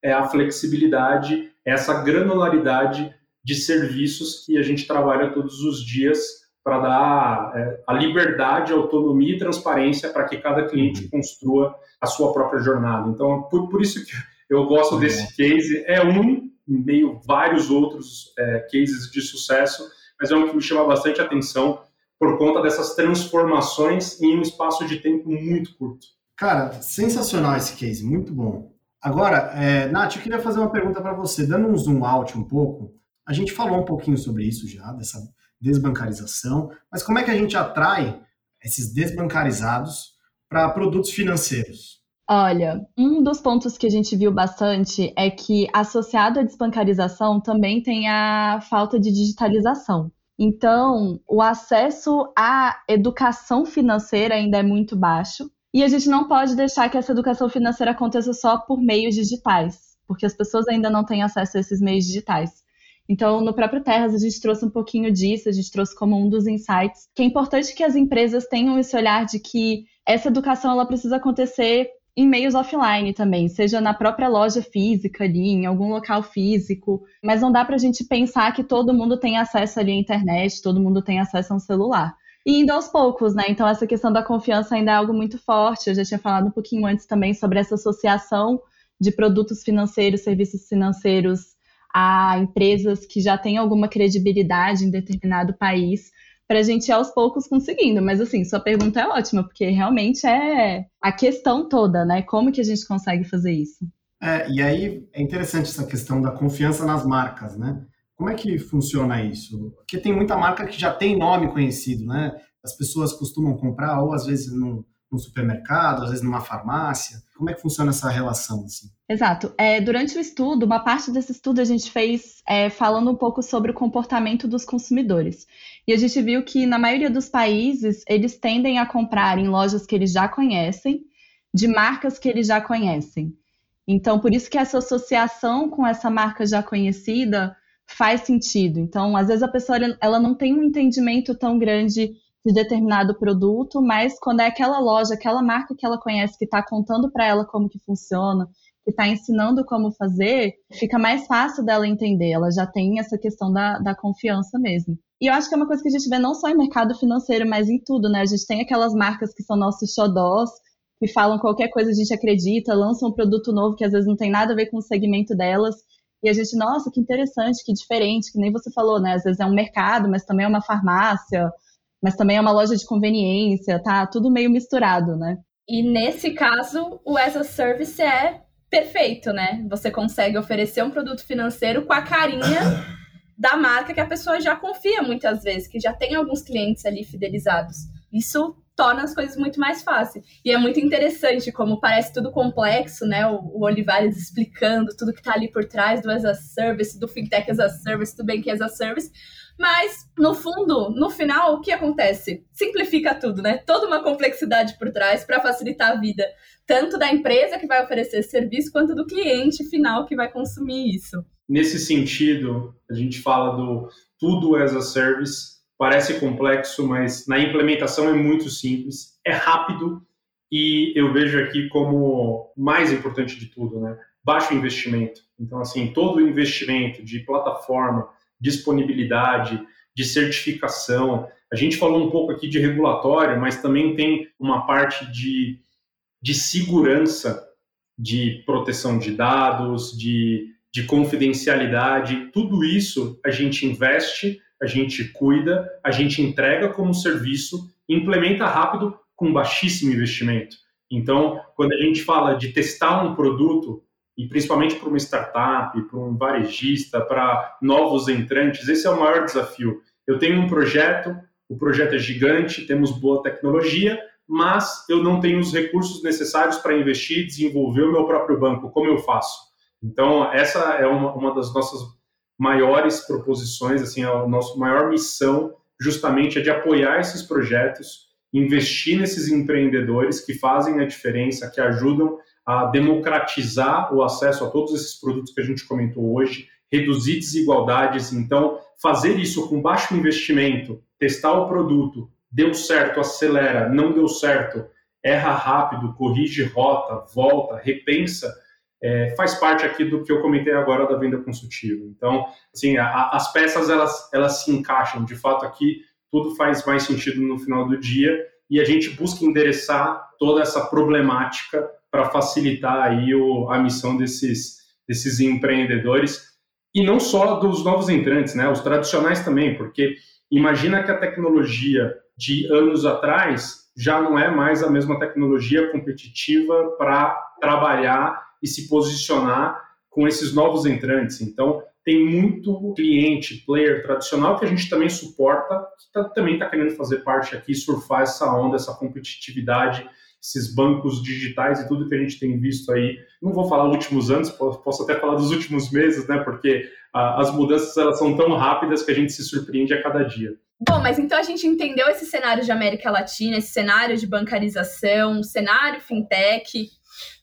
É a flexibilidade, é essa granularidade de serviços que a gente trabalha todos os dias para dar é, a liberdade, autonomia e transparência para que cada cliente uhum. construa a sua própria jornada. Então, por, por isso que eu gosto desse case. É um, meio vários outros é, cases de sucesso, mas é um que me chama bastante atenção por conta dessas transformações em um espaço de tempo muito curto. Cara, sensacional esse case, muito bom. Agora, é, Nath, eu queria fazer uma pergunta para você, dando um zoom out um pouco. A gente falou um pouquinho sobre isso já, dessa desbancarização, mas como é que a gente atrai esses desbancarizados para produtos financeiros? Olha, um dos pontos que a gente viu bastante é que, associado à desbancarização, também tem a falta de digitalização. Então, o acesso à educação financeira ainda é muito baixo. E a gente não pode deixar que essa educação financeira aconteça só por meios digitais, porque as pessoas ainda não têm acesso a esses meios digitais. Então, no próprio Terras, a gente trouxe um pouquinho disso, a gente trouxe como um dos insights, que é importante que as empresas tenham esse olhar de que essa educação ela precisa acontecer em meios offline também, seja na própria loja física ali, em algum local físico, mas não dá para a gente pensar que todo mundo tem acesso ali à internet, todo mundo tem acesso a um celular. E indo aos poucos, né? Então essa questão da confiança ainda é algo muito forte. Eu já tinha falado um pouquinho antes também sobre essa associação de produtos financeiros, serviços financeiros a empresas que já têm alguma credibilidade em determinado país para a gente ir aos poucos conseguindo. Mas assim, sua pergunta é ótima, porque realmente é a questão toda, né? Como que a gente consegue fazer isso? É, e aí é interessante essa questão da confiança nas marcas, né? Como é que funciona isso? Porque tem muita marca que já tem nome conhecido, né? As pessoas costumam comprar ou às vezes num, num supermercado, às vezes numa farmácia. Como é que funciona essa relação? Assim? Exato. É, durante o estudo, uma parte desse estudo a gente fez é, falando um pouco sobre o comportamento dos consumidores. E a gente viu que na maioria dos países eles tendem a comprar em lojas que eles já conhecem, de marcas que eles já conhecem. Então, por isso que essa associação com essa marca já conhecida faz sentido. Então, às vezes a pessoa ela não tem um entendimento tão grande de determinado produto, mas quando é aquela loja, aquela marca que ela conhece que está contando para ela como que funciona, que está ensinando como fazer, fica mais fácil dela entender. Ela já tem essa questão da, da confiança mesmo. E eu acho que é uma coisa que a gente vê não só em mercado financeiro, mas em tudo, né? A gente tem aquelas marcas que são nossos xodós, que falam qualquer coisa a gente acredita, lançam um produto novo que às vezes não tem nada a ver com o segmento delas. E a gente, nossa, que interessante, que diferente, que nem você falou, né? Às vezes é um mercado, mas também é uma farmácia, mas também é uma loja de conveniência, tá? Tudo meio misturado, né? E nesse caso, o as a service é perfeito, né? Você consegue oferecer um produto financeiro com a carinha da marca que a pessoa já confia muitas vezes, que já tem alguns clientes ali fidelizados. Isso torna as coisas muito mais fáceis. E é muito interessante como parece tudo complexo, né? O, o Olivares explicando tudo que está ali por trás do as a service, do fintech as a service, do banking as a service, mas, no fundo, no final, o que acontece? Simplifica tudo, né? Toda uma complexidade por trás para facilitar a vida, tanto da empresa que vai oferecer esse serviço, quanto do cliente final que vai consumir isso. Nesse sentido, a gente fala do tudo as a service, parece complexo, mas na implementação é muito simples, é rápido e eu vejo aqui como mais importante de tudo, né? Baixo investimento. Então, assim, todo o investimento de plataforma, disponibilidade, de certificação. A gente falou um pouco aqui de regulatório, mas também tem uma parte de, de segurança, de proteção de dados, de, de confidencialidade. Tudo isso a gente investe, a gente cuida, a gente entrega como serviço, implementa rápido com baixíssimo investimento. Então, quando a gente fala de testar um produto, e principalmente para uma startup, para um varejista, para novos entrantes, esse é o maior desafio. Eu tenho um projeto, o projeto é gigante, temos boa tecnologia, mas eu não tenho os recursos necessários para investir e desenvolver o meu próprio banco. Como eu faço? Então, essa é uma, uma das nossas maiores proposições, assim, a nossa maior missão justamente é de apoiar esses projetos, investir nesses empreendedores que fazem a diferença, que ajudam a democratizar o acesso a todos esses produtos que a gente comentou hoje, reduzir desigualdades. Então, fazer isso com baixo investimento, testar o produto, deu certo, acelera, não deu certo, erra rápido, corrige rota, volta, repensa, é, faz parte aqui do que eu comentei agora da venda consultiva. Então, assim, a, as peças elas, elas se encaixam. De fato, aqui tudo faz mais sentido no final do dia e a gente busca endereçar toda essa problemática para facilitar aí o, a missão desses, desses empreendedores e não só dos novos entrantes, né, os tradicionais também, porque imagina que a tecnologia de anos atrás já não é mais a mesma tecnologia competitiva para trabalhar e se posicionar com esses novos entrantes. Então, tem muito cliente, player tradicional que a gente também suporta, que tá, também está querendo fazer parte aqui, surfar essa onda, essa competitividade esses bancos digitais e tudo que a gente tem visto aí. Não vou falar últimos anos, posso até falar dos últimos meses, né? Porque ah, as mudanças elas são tão rápidas que a gente se surpreende a cada dia. Bom, mas então a gente entendeu esse cenário de América Latina, esse cenário de bancarização, cenário fintech,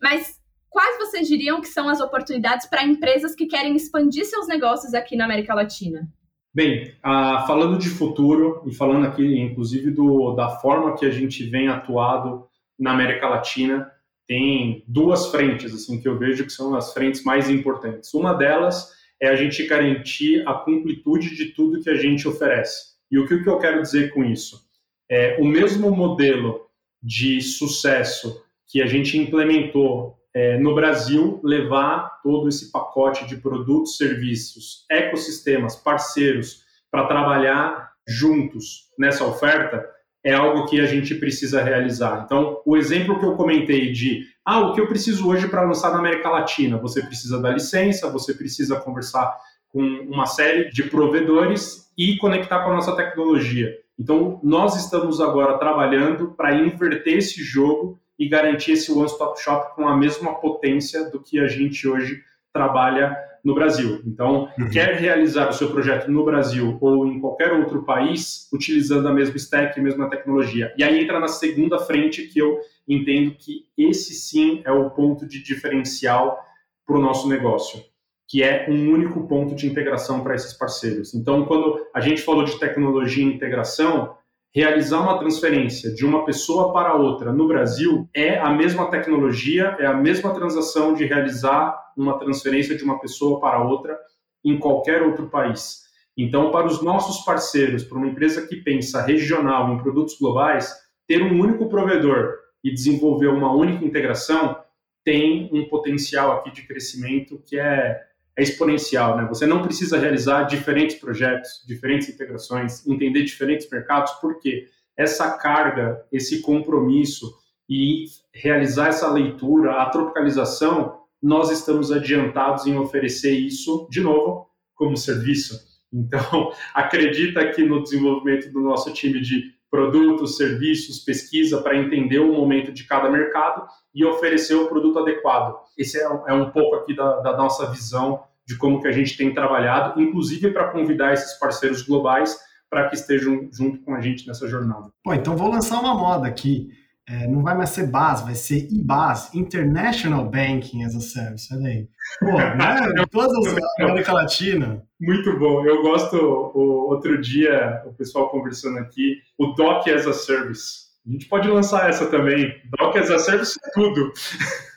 mas quais vocês diriam que são as oportunidades para empresas que querem expandir seus negócios aqui na América Latina? Bem, ah, falando de futuro e falando aqui, inclusive, do, da forma que a gente vem atuado na América Latina, tem duas frentes assim que eu vejo que são as frentes mais importantes. Uma delas é a gente garantir a completude de tudo que a gente oferece. E o que, eu quero dizer com isso? É, o mesmo modelo de sucesso que a gente implementou é, no Brasil, levar todo esse pacote de produtos, serviços, ecossistemas, parceiros, para trabalhar juntos nessa oferta, é algo que a gente precisa realizar. Então, o exemplo que eu comentei de, ah, o que eu preciso hoje para lançar na América Latina? Você precisa da licença, você precisa conversar com uma série de provedores e conectar com a nossa tecnologia. Então, nós estamos agora trabalhando para inverter esse jogo e garantir esse one-stop shop com a mesma potência do que a gente hoje trabalha no Brasil. Então, uhum. quer realizar o seu projeto no Brasil ou em qualquer outro país, utilizando a mesma stack, a mesma tecnologia. E aí entra na segunda frente que eu entendo que esse sim é o ponto de diferencial para o nosso negócio, que é um único ponto de integração para esses parceiros. Então, quando a gente falou de tecnologia e integração, realizar uma transferência de uma pessoa para outra no Brasil é a mesma tecnologia, é a mesma transação de realizar uma transferência de uma pessoa para outra em qualquer outro país. Então, para os nossos parceiros, para uma empresa que pensa regional em produtos globais, ter um único provedor e desenvolver uma única integração tem um potencial aqui de crescimento que é é exponencial, né? Você não precisa realizar diferentes projetos, diferentes integrações, entender diferentes mercados, porque essa carga, esse compromisso e realizar essa leitura, a tropicalização, nós estamos adiantados em oferecer isso, de novo, como serviço. Então, acredita aqui no desenvolvimento do nosso time de produtos, serviços, pesquisa para entender o momento de cada mercado e oferecer o produto adequado. Esse é, é um pouco aqui da, da nossa visão de como que a gente tem trabalhado, inclusive para convidar esses parceiros globais para que estejam junto com a gente nessa jornada. Bom, então vou lançar uma moda aqui. É, não vai mais ser BAS, vai ser IBAS, International Banking as a Service. Olha aí. Pô, né? Todas as América Latina. Muito bom. Eu gosto, o, outro dia, o pessoal conversando aqui, o DOC as a Service. A gente pode lançar essa também. DOC as a Service é tudo.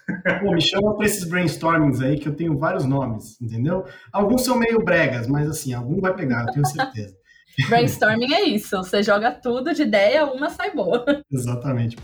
Pô, me chama para esses brainstormings aí, que eu tenho vários nomes, entendeu? Alguns são meio bregas, mas assim, algum vai pegar, eu tenho certeza. Brainstorming é isso, você joga tudo de ideia, uma sai boa. Exatamente.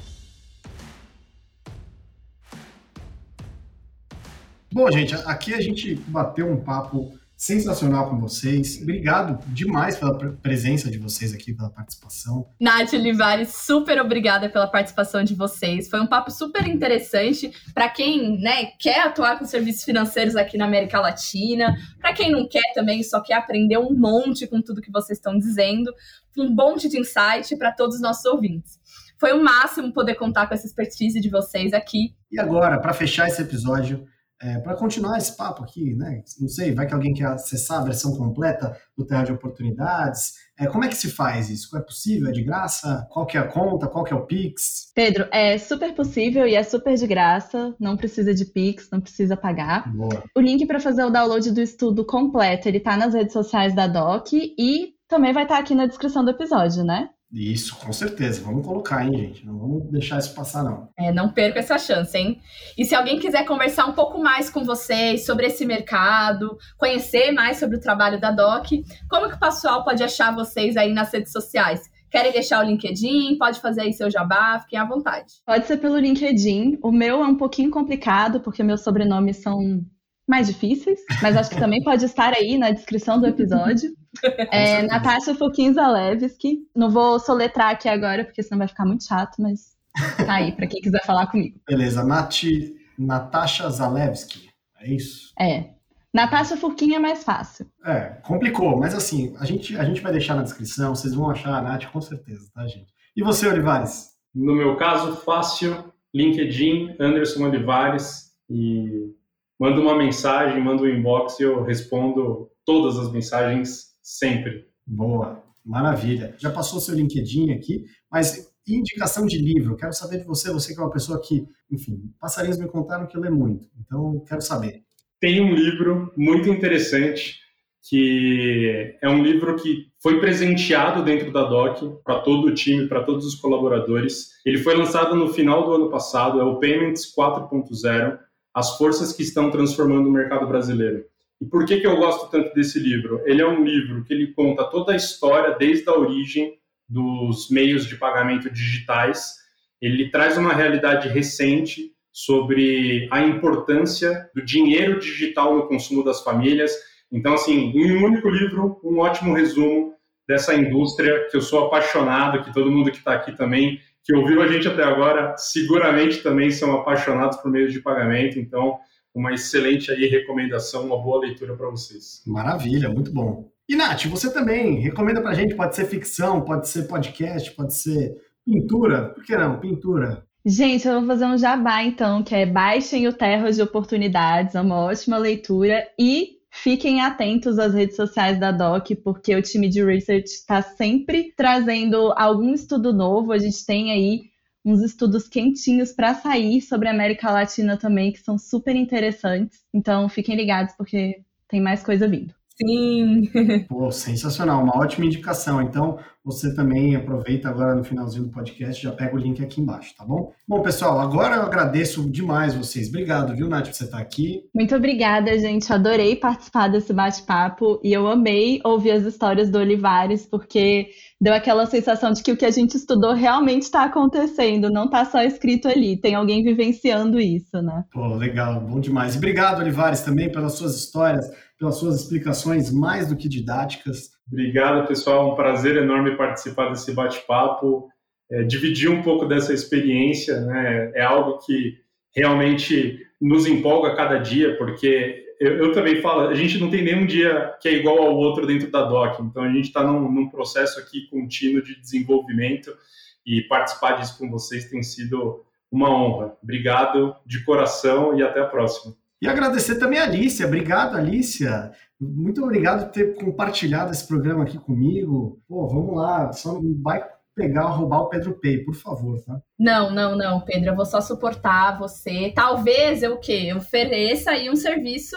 Bom, gente, aqui a gente bateu um papo sensacional com vocês. Obrigado demais pela presença de vocês aqui, pela participação. Nath Livares, super obrigada pela participação de vocês. Foi um papo super interessante para quem né, quer atuar com serviços financeiros aqui na América Latina, para quem não quer também, só quer aprender um monte com tudo que vocês estão dizendo. Um monte de insight para todos os nossos ouvintes. Foi o um máximo poder contar com essa expertise de vocês aqui. E agora, para fechar esse episódio, é, para continuar esse papo aqui, né? Não sei, vai que alguém quer acessar a versão completa do Terra de Oportunidades. É, como é que se faz isso? É possível? É de graça? Qual que é a conta? Qual que é o Pix? Pedro, é super possível e é super de graça. Não precisa de Pix, não precisa pagar. Boa. O link para fazer o download do estudo completo, ele está nas redes sociais da Doc e também vai estar tá aqui na descrição do episódio, né? Isso, com certeza. Vamos colocar, hein, gente? Não vamos deixar isso passar, não. É, não perca essa chance, hein? E se alguém quiser conversar um pouco mais com vocês sobre esse mercado, conhecer mais sobre o trabalho da DOC, como que o pessoal pode achar vocês aí nas redes sociais? Querem deixar o LinkedIn? Pode fazer aí seu jabá, fiquem à vontade. Pode ser pelo LinkedIn. O meu é um pouquinho complicado, porque meus sobrenomes são mais difíceis, mas acho que também pode estar aí na descrição do episódio. É, Natasha Foquin Zalewski. Não vou soletrar aqui agora, porque senão vai ficar muito chato, mas tá aí, para quem quiser falar comigo. Beleza, Nath, Natasha Zalewski, é isso? É. Natasha Furquinha é mais fácil. É, complicou, mas assim, a gente, a gente vai deixar na descrição, vocês vão achar a Nath com certeza, tá, gente? E você, Olivares? No meu caso, fácil, LinkedIn, Anderson Olivares, e manda uma mensagem, manda um inbox e eu respondo todas as mensagens sempre. Boa, maravilha. Já passou seu LinkedIn aqui, mas indicação de livro, quero saber de você, você que é uma pessoa que, enfim, passarinhos me contaram que lê muito, então quero saber. Tem um livro muito interessante que é um livro que foi presenteado dentro da DOC para todo o time, para todos os colaboradores. Ele foi lançado no final do ano passado, é o Payments 4.0, as forças que estão transformando o mercado brasileiro. E por que, que eu gosto tanto desse livro? Ele é um livro que ele conta toda a história desde a origem dos meios de pagamento digitais. Ele traz uma realidade recente sobre a importância do dinheiro digital no consumo das famílias. Então, assim, em um único livro, um ótimo resumo dessa indústria que eu sou apaixonado, que todo mundo que está aqui também, que ouviu a gente até agora, seguramente também são apaixonados por meios de pagamento. Então, uma excelente aí recomendação, uma boa leitura para vocês. Maravilha, muito bom. E Nath, você também recomenda para a gente, pode ser ficção, pode ser podcast, pode ser pintura, por que não? Pintura. Gente, eu vou fazer um jabá então, que é baixem o Terras de Oportunidades, é uma ótima leitura e fiquem atentos às redes sociais da DOC, porque o time de research está sempre trazendo algum estudo novo. A gente tem aí uns estudos quentinhos para sair sobre a América Latina também, que são super interessantes. Então, fiquem ligados, porque tem mais coisa vindo. Sim. Pô, sensacional, uma ótima indicação. Então, você também aproveita agora no finalzinho do podcast, já pega o link aqui embaixo, tá bom? Bom, pessoal, agora eu agradeço demais vocês. Obrigado, viu, Nath, por você estar aqui. Muito obrigada, gente. Adorei participar desse bate-papo e eu amei ouvir as histórias do Olivares, porque deu aquela sensação de que o que a gente estudou realmente está acontecendo, não está só escrito ali, tem alguém vivenciando isso, né? Pô, legal, bom demais. E obrigado, Olivares, também pelas suas histórias pelas suas explicações mais do que didáticas. Obrigado, pessoal. Um prazer enorme participar desse bate-papo, é, dividir um pouco dessa experiência. Né? É algo que realmente nos empolga cada dia, porque eu, eu, também falo, a gente não tem nenhum dia que é igual ao outro dentro da DOC, então a gente está num, num processo aqui contínuo de desenvolvimento e participar disso com vocês tem sido uma honra. Obrigado de coração e até a próxima. E agradecer também a Alicia. Obrigado, Alicia. Muito obrigado por ter compartilhado esse programa aqui comigo. Pô, vamos lá, só não vai pegar, roubar o Pedro Pay, por favor, tá? Não, não, não, Pedro, eu vou só suportar você. Talvez eu o quê? Eu ofereça aí um serviço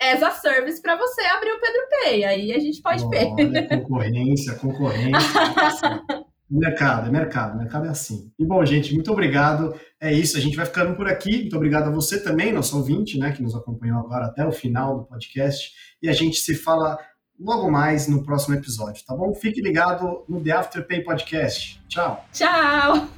as a service para você abrir o Pedro Pay. Aí a gente pode Olha, ver. Concorrência, concorrência. Mercado, é mercado, mercado é assim. E bom, gente, muito obrigado. É isso, a gente vai ficando por aqui. Muito obrigado a você também, nosso ouvinte, né, que nos acompanhou agora até o final do podcast. E a gente se fala logo mais no próximo episódio, tá bom? Fique ligado no The Afterpay Podcast. Tchau. Tchau.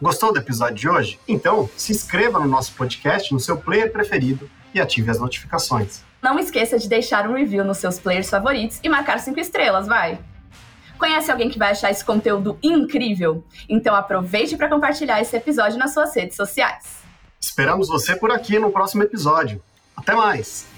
Gostou do episódio de hoje? Então, se inscreva no nosso podcast no seu player preferido e ative as notificações. Não esqueça de deixar um review nos seus players favoritos e marcar cinco estrelas, vai! Conhece alguém que vai achar esse conteúdo incrível? Então aproveite para compartilhar esse episódio nas suas redes sociais. Esperamos você por aqui no próximo episódio. Até mais!